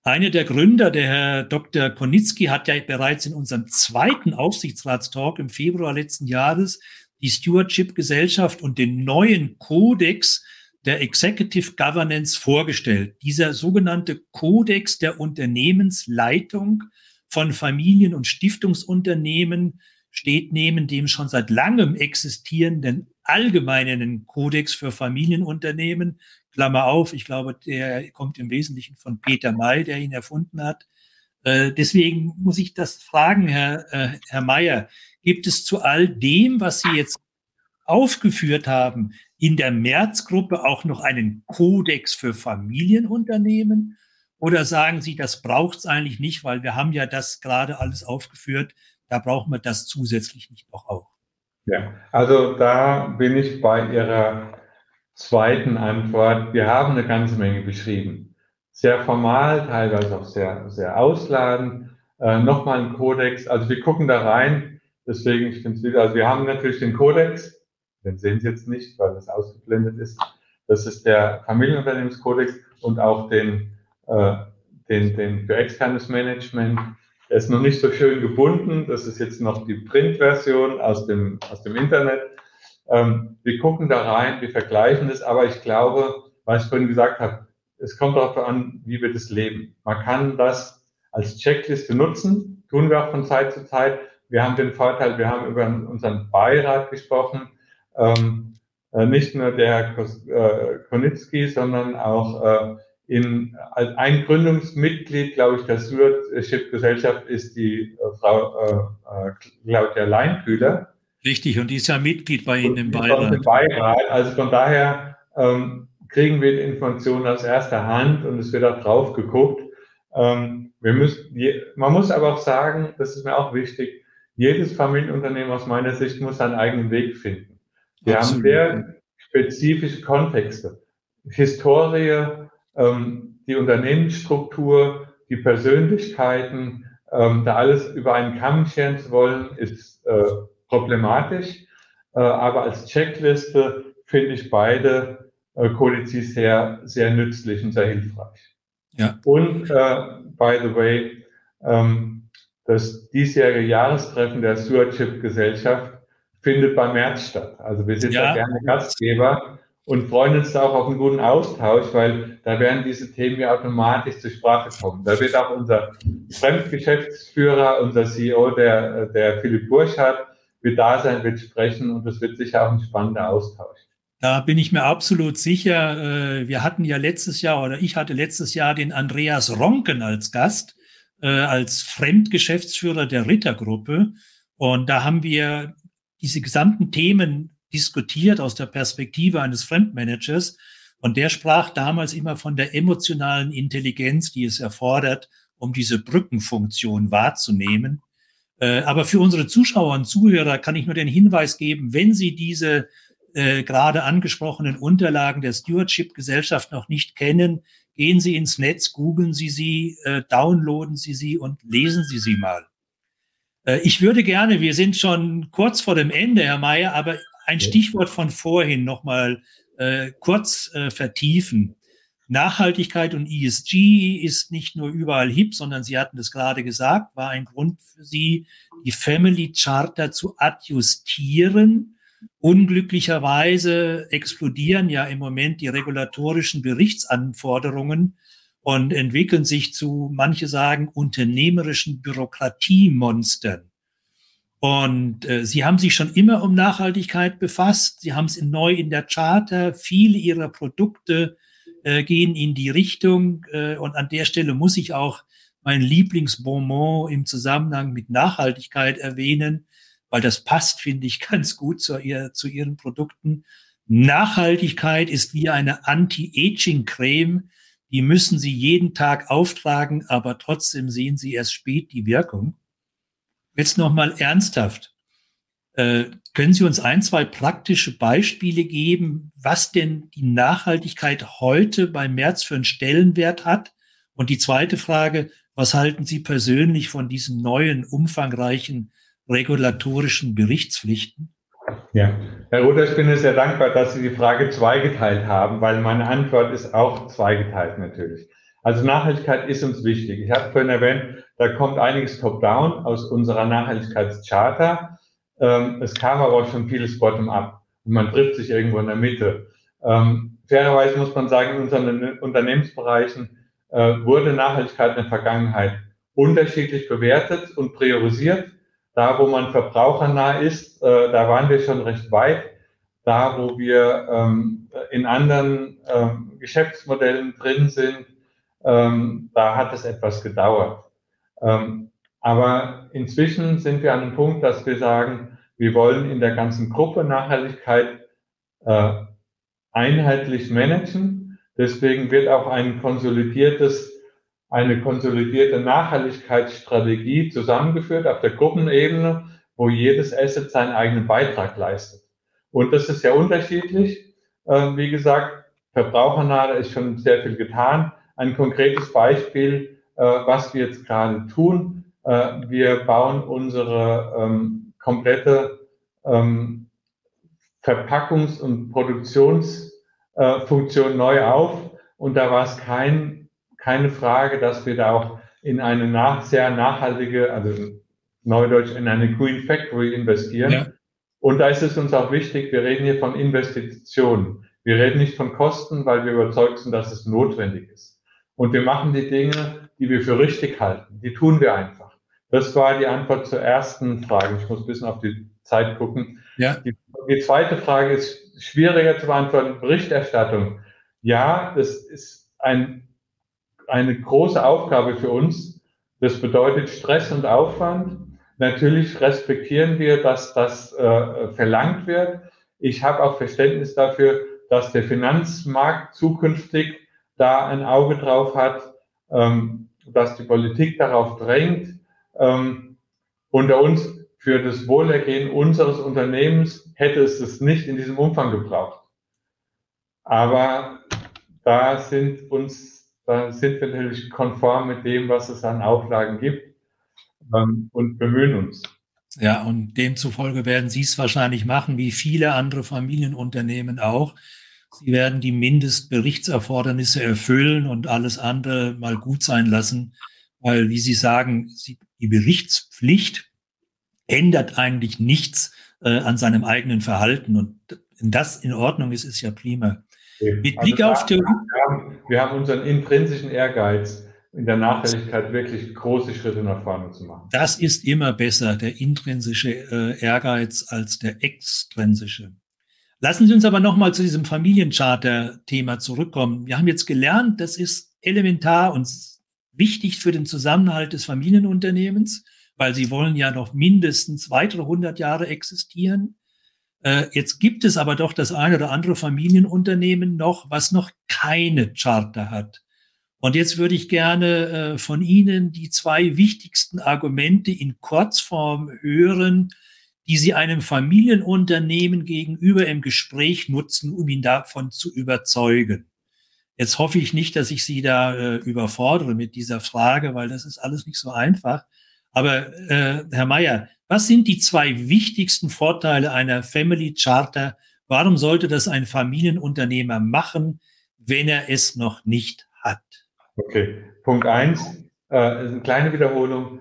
Einer der Gründer, der Herr Dr. Konitzki, hat ja bereits in unserem zweiten Aufsichtsratstalk im Februar letzten Jahres die Stewardship-Gesellschaft und den neuen Kodex der Executive Governance vorgestellt. Dieser sogenannte Kodex der Unternehmensleitung von Familien- und Stiftungsunternehmen steht neben dem schon seit langem existierenden allgemeinen Kodex für Familienunternehmen, Klammer auf, ich glaube, der kommt im Wesentlichen von Peter May, der ihn erfunden hat. Äh, deswegen muss ich das fragen, Herr, äh, Herr Mayer, gibt es zu all dem, was Sie jetzt aufgeführt haben, in der Märzgruppe auch noch einen Kodex für Familienunternehmen? Oder sagen Sie, das braucht es eigentlich nicht, weil wir haben ja das gerade alles aufgeführt, da brauchen wir das zusätzlich nicht noch auch. Ja, also da bin ich bei Ihrer zweiten Antwort. Wir haben eine ganze Menge beschrieben. Sehr formal, teilweise auch sehr, sehr ausladend. Äh, Nochmal ein Kodex. Also wir gucken da rein. Deswegen, ich finde es wieder, also wir haben natürlich den Kodex. Den sehen Sie jetzt nicht, weil das ausgeblendet ist. Das ist der Familienunternehmenskodex und auch den, äh, den, den für externes Management er ist noch nicht so schön gebunden. Das ist jetzt noch die Print-Version aus dem, aus dem Internet. Ähm, wir gucken da rein, wir vergleichen das, aber ich glaube, was ich vorhin gesagt habe, es kommt darauf an, wie wir das leben. Man kann das als Checkliste nutzen, tun wir auch von Zeit zu Zeit. Wir haben den Vorteil, wir haben über unseren Beirat gesprochen, ähm, äh, nicht nur der äh, Konitzki, sondern auch äh, in, als ein Gründungsmitglied, glaube ich, der Stewardship-Gesellschaft ist die äh, Frau äh, äh, Claudia Leinkühler. Richtig, und die ist ja Mitglied bei Ihnen im Beirat. Im Beirat. Also von daher ähm, kriegen wir die Informationen aus erster Hand und es wird auch drauf geguckt. Ähm, wir müssen, man muss aber auch sagen, das ist mir auch wichtig, jedes Familienunternehmen aus meiner Sicht muss seinen eigenen Weg finden. Wir Absolut. haben sehr spezifische Kontexte. Historie, ähm, die Unternehmensstruktur, die Persönlichkeiten, ähm, da alles über einen Kamm scheren zu wollen, ist äh, problematisch. Äh, aber als Checkliste finde ich beide äh, Kodizes sehr, sehr nützlich und sehr hilfreich. Ja. Und, äh, by the way, ähm, das diesjährige Jahrestreffen der Stewardship-Gesellschaft findet beim März statt. Also wir sind ja. da gerne Gastgeber und freuen uns da auch auf einen guten Austausch, weil da werden diese Themen ja automatisch zur Sprache kommen. Da wird auch unser Fremdgeschäftsführer, unser CEO, der, der Philipp Burchardt, wird da sein, wird sprechen und es wird sicher auch ein spannender Austausch. Da bin ich mir absolut sicher. Äh, wir hatten ja letztes Jahr oder ich hatte letztes Jahr den Andreas Ronken als Gast, äh, als Fremdgeschäftsführer der Rittergruppe. Und da haben wir diese gesamten Themen diskutiert aus der Perspektive eines Fremdmanagers. Und der sprach damals immer von der emotionalen Intelligenz, die es erfordert, um diese Brückenfunktion wahrzunehmen. Äh, aber für unsere Zuschauer und Zuhörer kann ich nur den Hinweis geben, wenn Sie diese äh, gerade angesprochenen Unterlagen der Stewardship-Gesellschaft noch nicht kennen, gehen Sie ins Netz, googeln Sie sie, äh, downloaden Sie sie und lesen Sie sie mal. Äh, ich würde gerne, wir sind schon kurz vor dem Ende, Herr Mayer, aber ein Stichwort von vorhin nochmal äh, kurz äh, vertiefen, Nachhaltigkeit und ESG ist nicht nur überall hip, sondern Sie hatten es gerade gesagt, war ein Grund für Sie, die Family Charter zu adjustieren. Unglücklicherweise explodieren ja im Moment die regulatorischen Berichtsanforderungen und entwickeln sich zu, manche sagen, unternehmerischen Bürokratiemonstern. Und äh, sie haben sich schon immer um Nachhaltigkeit befasst. Sie haben es in, neu in der Charter. Viele ihrer Produkte äh, gehen in die Richtung. Äh, und an der Stelle muss ich auch mein Lieblingsbonbon im Zusammenhang mit Nachhaltigkeit erwähnen, weil das passt, finde ich, ganz gut zu, ihr, zu ihren Produkten. Nachhaltigkeit ist wie eine Anti-Aging-Creme. Die müssen Sie jeden Tag auftragen, aber trotzdem sehen Sie erst spät die Wirkung. Jetzt nochmal ernsthaft. Äh, können Sie uns ein, zwei praktische Beispiele geben, was denn die Nachhaltigkeit heute bei März für einen Stellenwert hat? Und die zweite Frage, was halten Sie persönlich von diesen neuen, umfangreichen regulatorischen Berichtspflichten? Ja, Herr Ruther, ich bin sehr dankbar, dass Sie die Frage zweigeteilt haben, weil meine Antwort ist auch zweigeteilt natürlich. Also Nachhaltigkeit ist uns wichtig. Ich habe vorhin erwähnt, da kommt einiges top-down aus unserer Nachhaltigkeitscharta. Ähm, es kam aber auch schon vieles bottom-up und man trifft sich irgendwo in der Mitte. Ähm, fairerweise muss man sagen, in unseren Unternehmensbereichen äh, wurde Nachhaltigkeit in der Vergangenheit unterschiedlich bewertet und priorisiert. Da, wo man verbrauchernah ist, äh, da waren wir schon recht weit. Da, wo wir ähm, in anderen ähm, Geschäftsmodellen drin sind, ähm, da hat es etwas gedauert. Ähm, aber inzwischen sind wir an einem Punkt, dass wir sagen, wir wollen in der ganzen Gruppe Nachhaltigkeit äh, einheitlich managen. Deswegen wird auch ein konsolidiertes, eine konsolidierte Nachhaltigkeitsstrategie zusammengeführt auf der Gruppenebene, wo jedes Asset seinen eigenen Beitrag leistet. Und das ist sehr unterschiedlich. Äh, wie gesagt, verbrauchernah ist schon sehr viel getan ein konkretes Beispiel, äh, was wir jetzt gerade tun. Äh, wir bauen unsere ähm, komplette ähm, Verpackungs- und Produktionsfunktion äh, neu auf. Und da war es kein, keine Frage, dass wir da auch in eine nach, sehr nachhaltige, also neudeutsch in eine Green Factory investieren. Ja. Und da ist es uns auch wichtig, wir reden hier von Investitionen. Wir reden nicht von Kosten, weil wir überzeugt sind, dass es notwendig ist. Und wir machen die Dinge, die wir für richtig halten. Die tun wir einfach. Das war die Antwort zur ersten Frage. Ich muss ein bisschen auf die Zeit gucken. Ja. Die, die zweite Frage ist schwieriger zu beantworten. Berichterstattung. Ja, das ist ein, eine große Aufgabe für uns. Das bedeutet Stress und Aufwand. Natürlich respektieren wir, dass das äh, verlangt wird. Ich habe auch Verständnis dafür, dass der Finanzmarkt zukünftig da ein Auge drauf hat, ähm, dass die Politik darauf drängt. Ähm, unter uns für das Wohlergehen unseres Unternehmens hätte es es nicht in diesem Umfang gebraucht. Aber da sind uns, da sind wir natürlich konform mit dem, was es an Auflagen gibt ähm, und bemühen uns. Ja, und demzufolge werden Sie es wahrscheinlich machen, wie viele andere Familienunternehmen auch. Sie werden die Mindestberichtserfordernisse erfüllen und alles andere mal gut sein lassen, weil, wie Sie sagen, die Berichtspflicht ändert eigentlich nichts äh, an seinem eigenen Verhalten. Und wenn das in Ordnung ist, ist ja prima. Mit Blick also auf die. Wir haben, wir haben unseren intrinsischen Ehrgeiz, in der Nachhaltigkeit wirklich große Schritte nach vorne zu machen. Das ist immer besser, der intrinsische äh, Ehrgeiz als der extrinsische. Lassen Sie uns aber nochmal zu diesem Familiencharter-Thema zurückkommen. Wir haben jetzt gelernt, das ist elementar und wichtig für den Zusammenhalt des Familienunternehmens, weil sie wollen ja noch mindestens weitere 100 Jahre existieren. Äh, jetzt gibt es aber doch das eine oder andere Familienunternehmen noch, was noch keine Charter hat. Und jetzt würde ich gerne äh, von Ihnen die zwei wichtigsten Argumente in Kurzform hören, die sie einem Familienunternehmen gegenüber im Gespräch nutzen, um ihn davon zu überzeugen. Jetzt hoffe ich nicht, dass ich Sie da äh, überfordere mit dieser Frage, weil das ist alles nicht so einfach. Aber äh, Herr Mayer, was sind die zwei wichtigsten Vorteile einer Family Charter? Warum sollte das ein Familienunternehmer machen? wenn er es noch nicht hat? Okay, Punkt eins, äh, eine kleine Wiederholung.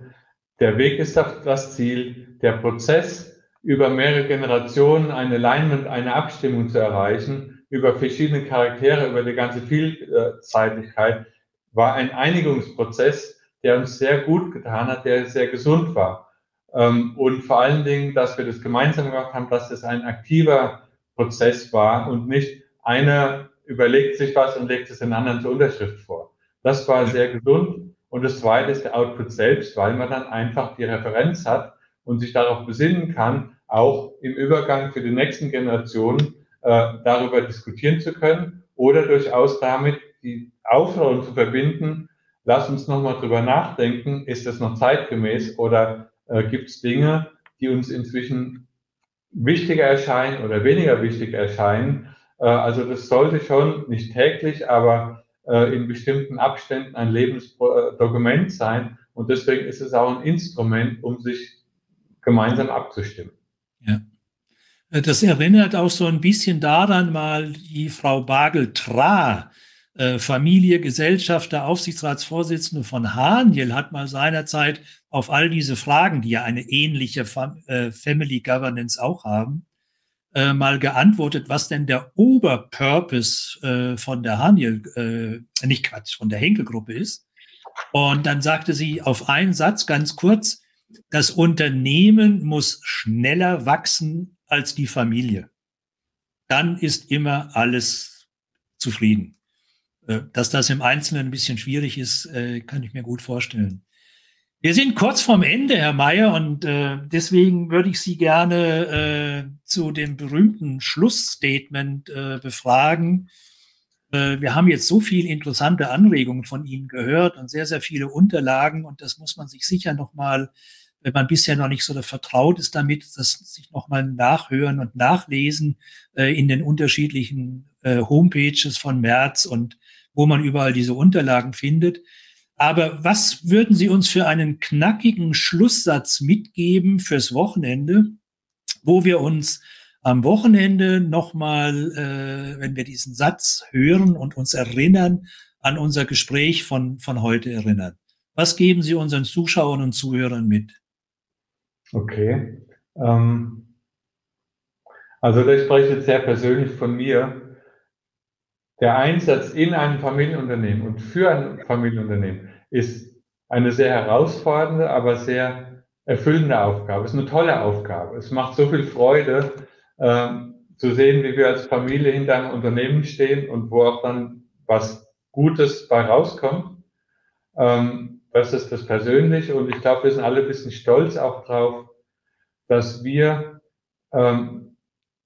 Der Weg ist das Ziel. Der Prozess, über mehrere Generationen eine Leinwand, eine Abstimmung zu erreichen, über verschiedene Charaktere, über die ganze Vielseitigkeit, war ein Einigungsprozess, der uns sehr gut getan hat, der sehr gesund war. Ähm, und vor allen Dingen, dass wir das gemeinsam gemacht haben, dass es ein aktiver Prozess war und nicht einer überlegt sich was und legt es den anderen zur Unterschrift vor. Das war sehr gesund. Und das zweite ist der Output selbst, weil man dann einfach die Referenz hat und sich darauf besinnen kann, auch im Übergang für die nächsten Generationen äh, darüber diskutieren zu können oder durchaus damit die Aufforderung zu verbinden, lass uns nochmal drüber nachdenken, ist das noch zeitgemäß oder äh, gibt es Dinge, die uns inzwischen wichtiger erscheinen oder weniger wichtig erscheinen. Äh, also das sollte schon nicht täglich, aber äh, in bestimmten Abständen ein Lebensdokument sein. Und deswegen ist es auch ein Instrument, um sich gemeinsam abzustimmen. Ja. Das erinnert auch so ein bisschen daran, mal die Frau Bagel-Tra, äh, Familie, Gesellschaft, der Aufsichtsratsvorsitzende von Haniel, hat mal seinerzeit auf all diese Fragen, die ja eine ähnliche äh, Family Governance auch haben, äh, mal geantwortet, was denn der Oberpurpose äh, von der Haniel, äh, nicht Quatsch, von der Henkel-Gruppe ist. Und dann sagte sie auf einen Satz ganz kurz, das Unternehmen muss schneller wachsen als die Familie. Dann ist immer alles zufrieden. Äh, dass das im Einzelnen ein bisschen schwierig ist, kann ich mir gut vorstellen. Wir sind kurz vorm Ende, Herr Mayer, und äh, deswegen würde ich Sie gerne äh, zu dem berühmten Schlussstatement äh, befragen. Äh, wir haben jetzt so viele interessante Anregungen von Ihnen gehört und sehr, sehr viele Unterlagen, und das muss man sich sicher nochmal, wenn man bisher noch nicht so vertraut ist damit, das sich nochmal nachhören und nachlesen äh, in den unterschiedlichen äh, Homepages von März und wo man überall diese Unterlagen findet. Aber was würden Sie uns für einen knackigen Schlusssatz mitgeben fürs Wochenende, wo wir uns am Wochenende nochmal, äh, wenn wir diesen Satz hören und uns erinnern, an unser Gespräch von, von heute erinnern? Was geben Sie unseren Zuschauern und Zuhörern mit? Okay. Ähm, also das spreche jetzt sehr persönlich von mir der Einsatz in einem Familienunternehmen und für ein Familienunternehmen ist eine sehr herausfordernde, aber sehr erfüllende Aufgabe. Es ist eine tolle Aufgabe. Es macht so viel Freude, äh, zu sehen, wie wir als Familie hinter einem Unternehmen stehen und wo auch dann was Gutes bei rauskommt. Ähm, das ist das Persönliche und ich glaube, wir sind alle ein bisschen stolz auch drauf, dass wir ähm,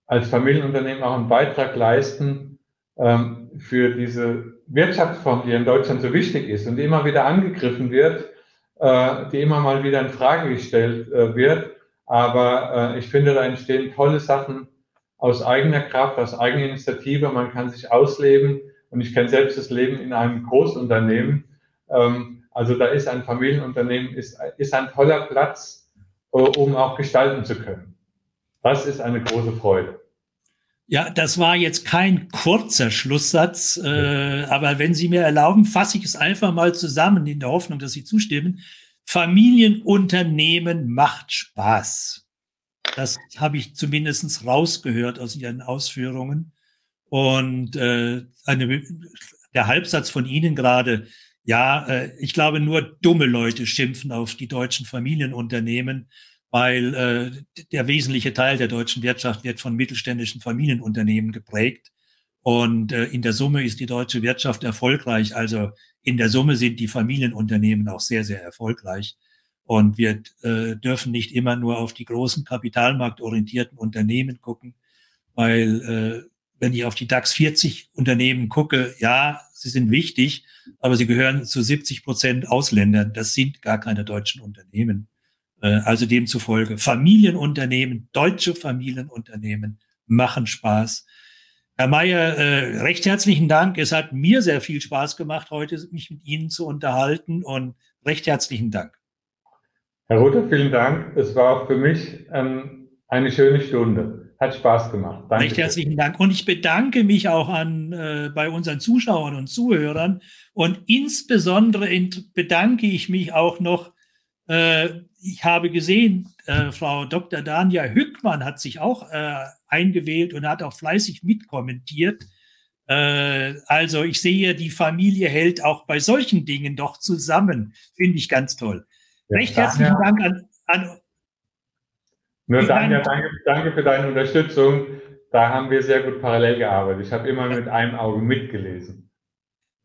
als Familienunternehmen auch einen Beitrag leisten, ähm, für diese Wirtschaftsform, die in Deutschland so wichtig ist und die immer wieder angegriffen wird, äh, die immer mal wieder in Frage gestellt äh, wird. Aber äh, ich finde, da entstehen tolle Sachen aus eigener Kraft, aus eigener Initiative. Man kann sich ausleben. Und ich kenne selbst das Leben in einem Großunternehmen. Ähm, also da ist ein Familienunternehmen, ist, ist ein toller Platz, äh, um auch gestalten zu können. Das ist eine große Freude. Ja, das war jetzt kein kurzer Schlusssatz, äh, aber wenn Sie mir erlauben, fasse ich es einfach mal zusammen in der Hoffnung, dass Sie zustimmen. Familienunternehmen macht Spaß. Das habe ich zumindest rausgehört aus Ihren Ausführungen. Und äh, eine, der Halbsatz von Ihnen gerade, ja, äh, ich glaube, nur dumme Leute schimpfen auf die deutschen Familienunternehmen weil äh, der wesentliche Teil der deutschen Wirtschaft wird von mittelständischen Familienunternehmen geprägt. Und äh, in der Summe ist die deutsche Wirtschaft erfolgreich. Also in der Summe sind die Familienunternehmen auch sehr, sehr erfolgreich. Und wir äh, dürfen nicht immer nur auf die großen kapitalmarktorientierten Unternehmen gucken, weil äh, wenn ich auf die DAX 40 Unternehmen gucke, ja, sie sind wichtig, aber sie gehören zu 70 Prozent Ausländern. Das sind gar keine deutschen Unternehmen. Äh, also demzufolge Familienunternehmen, deutsche Familienunternehmen machen Spaß. Herr Mayer, äh, recht herzlichen Dank. Es hat mir sehr viel Spaß gemacht, heute mich mit Ihnen zu unterhalten und recht herzlichen Dank. Herr Ruther, vielen Dank. Es war auch für mich ähm, eine schöne Stunde. Hat Spaß gemacht. Danke. Recht herzlichen Dank. Und ich bedanke mich auch an äh, bei unseren Zuschauern und Zuhörern. Und insbesondere bedanke ich mich auch noch. Äh, ich habe gesehen, äh, Frau Dr. Dania Hückmann hat sich auch äh, eingewählt und hat auch fleißig mitkommentiert. Also ich sehe, die Familie hält auch bei solchen Dingen doch zusammen. Finde ich ganz toll. Ja, Recht herzlichen Dank an, an nur Daniel, danke, danke für deine Unterstützung. Da haben wir sehr gut parallel gearbeitet. Ich habe immer mit einem Auge mitgelesen.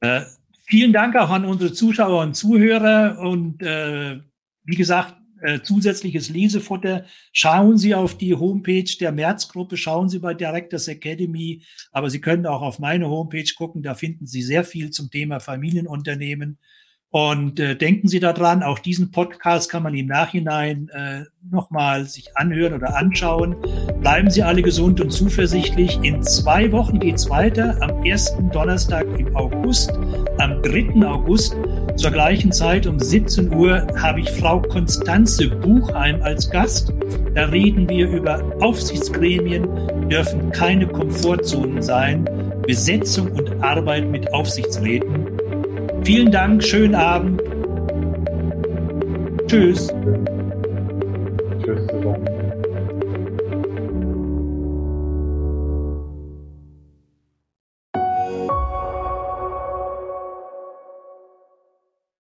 Äh, vielen Dank auch an unsere Zuschauer und Zuhörer. Und äh, wie gesagt, äh, zusätzliches Lesefutter. Schauen Sie auf die Homepage der Märzgruppe, schauen Sie bei Directors Academy, aber Sie können auch auf meine Homepage gucken, da finden Sie sehr viel zum Thema Familienunternehmen. Und äh, denken Sie daran, auch diesen Podcast kann man im Nachhinein äh, nochmal sich anhören oder anschauen. Bleiben Sie alle gesund und zuversichtlich. In zwei Wochen geht's weiter. Am ersten Donnerstag im August, am 3. August zur gleichen Zeit um 17 Uhr habe ich Frau Konstanze Buchheim als Gast. Da reden wir über Aufsichtsgremien, dürfen keine Komfortzonen sein, Besetzung und Arbeit mit Aufsichtsräten. Vielen Dank, schönen Abend. Tschüss.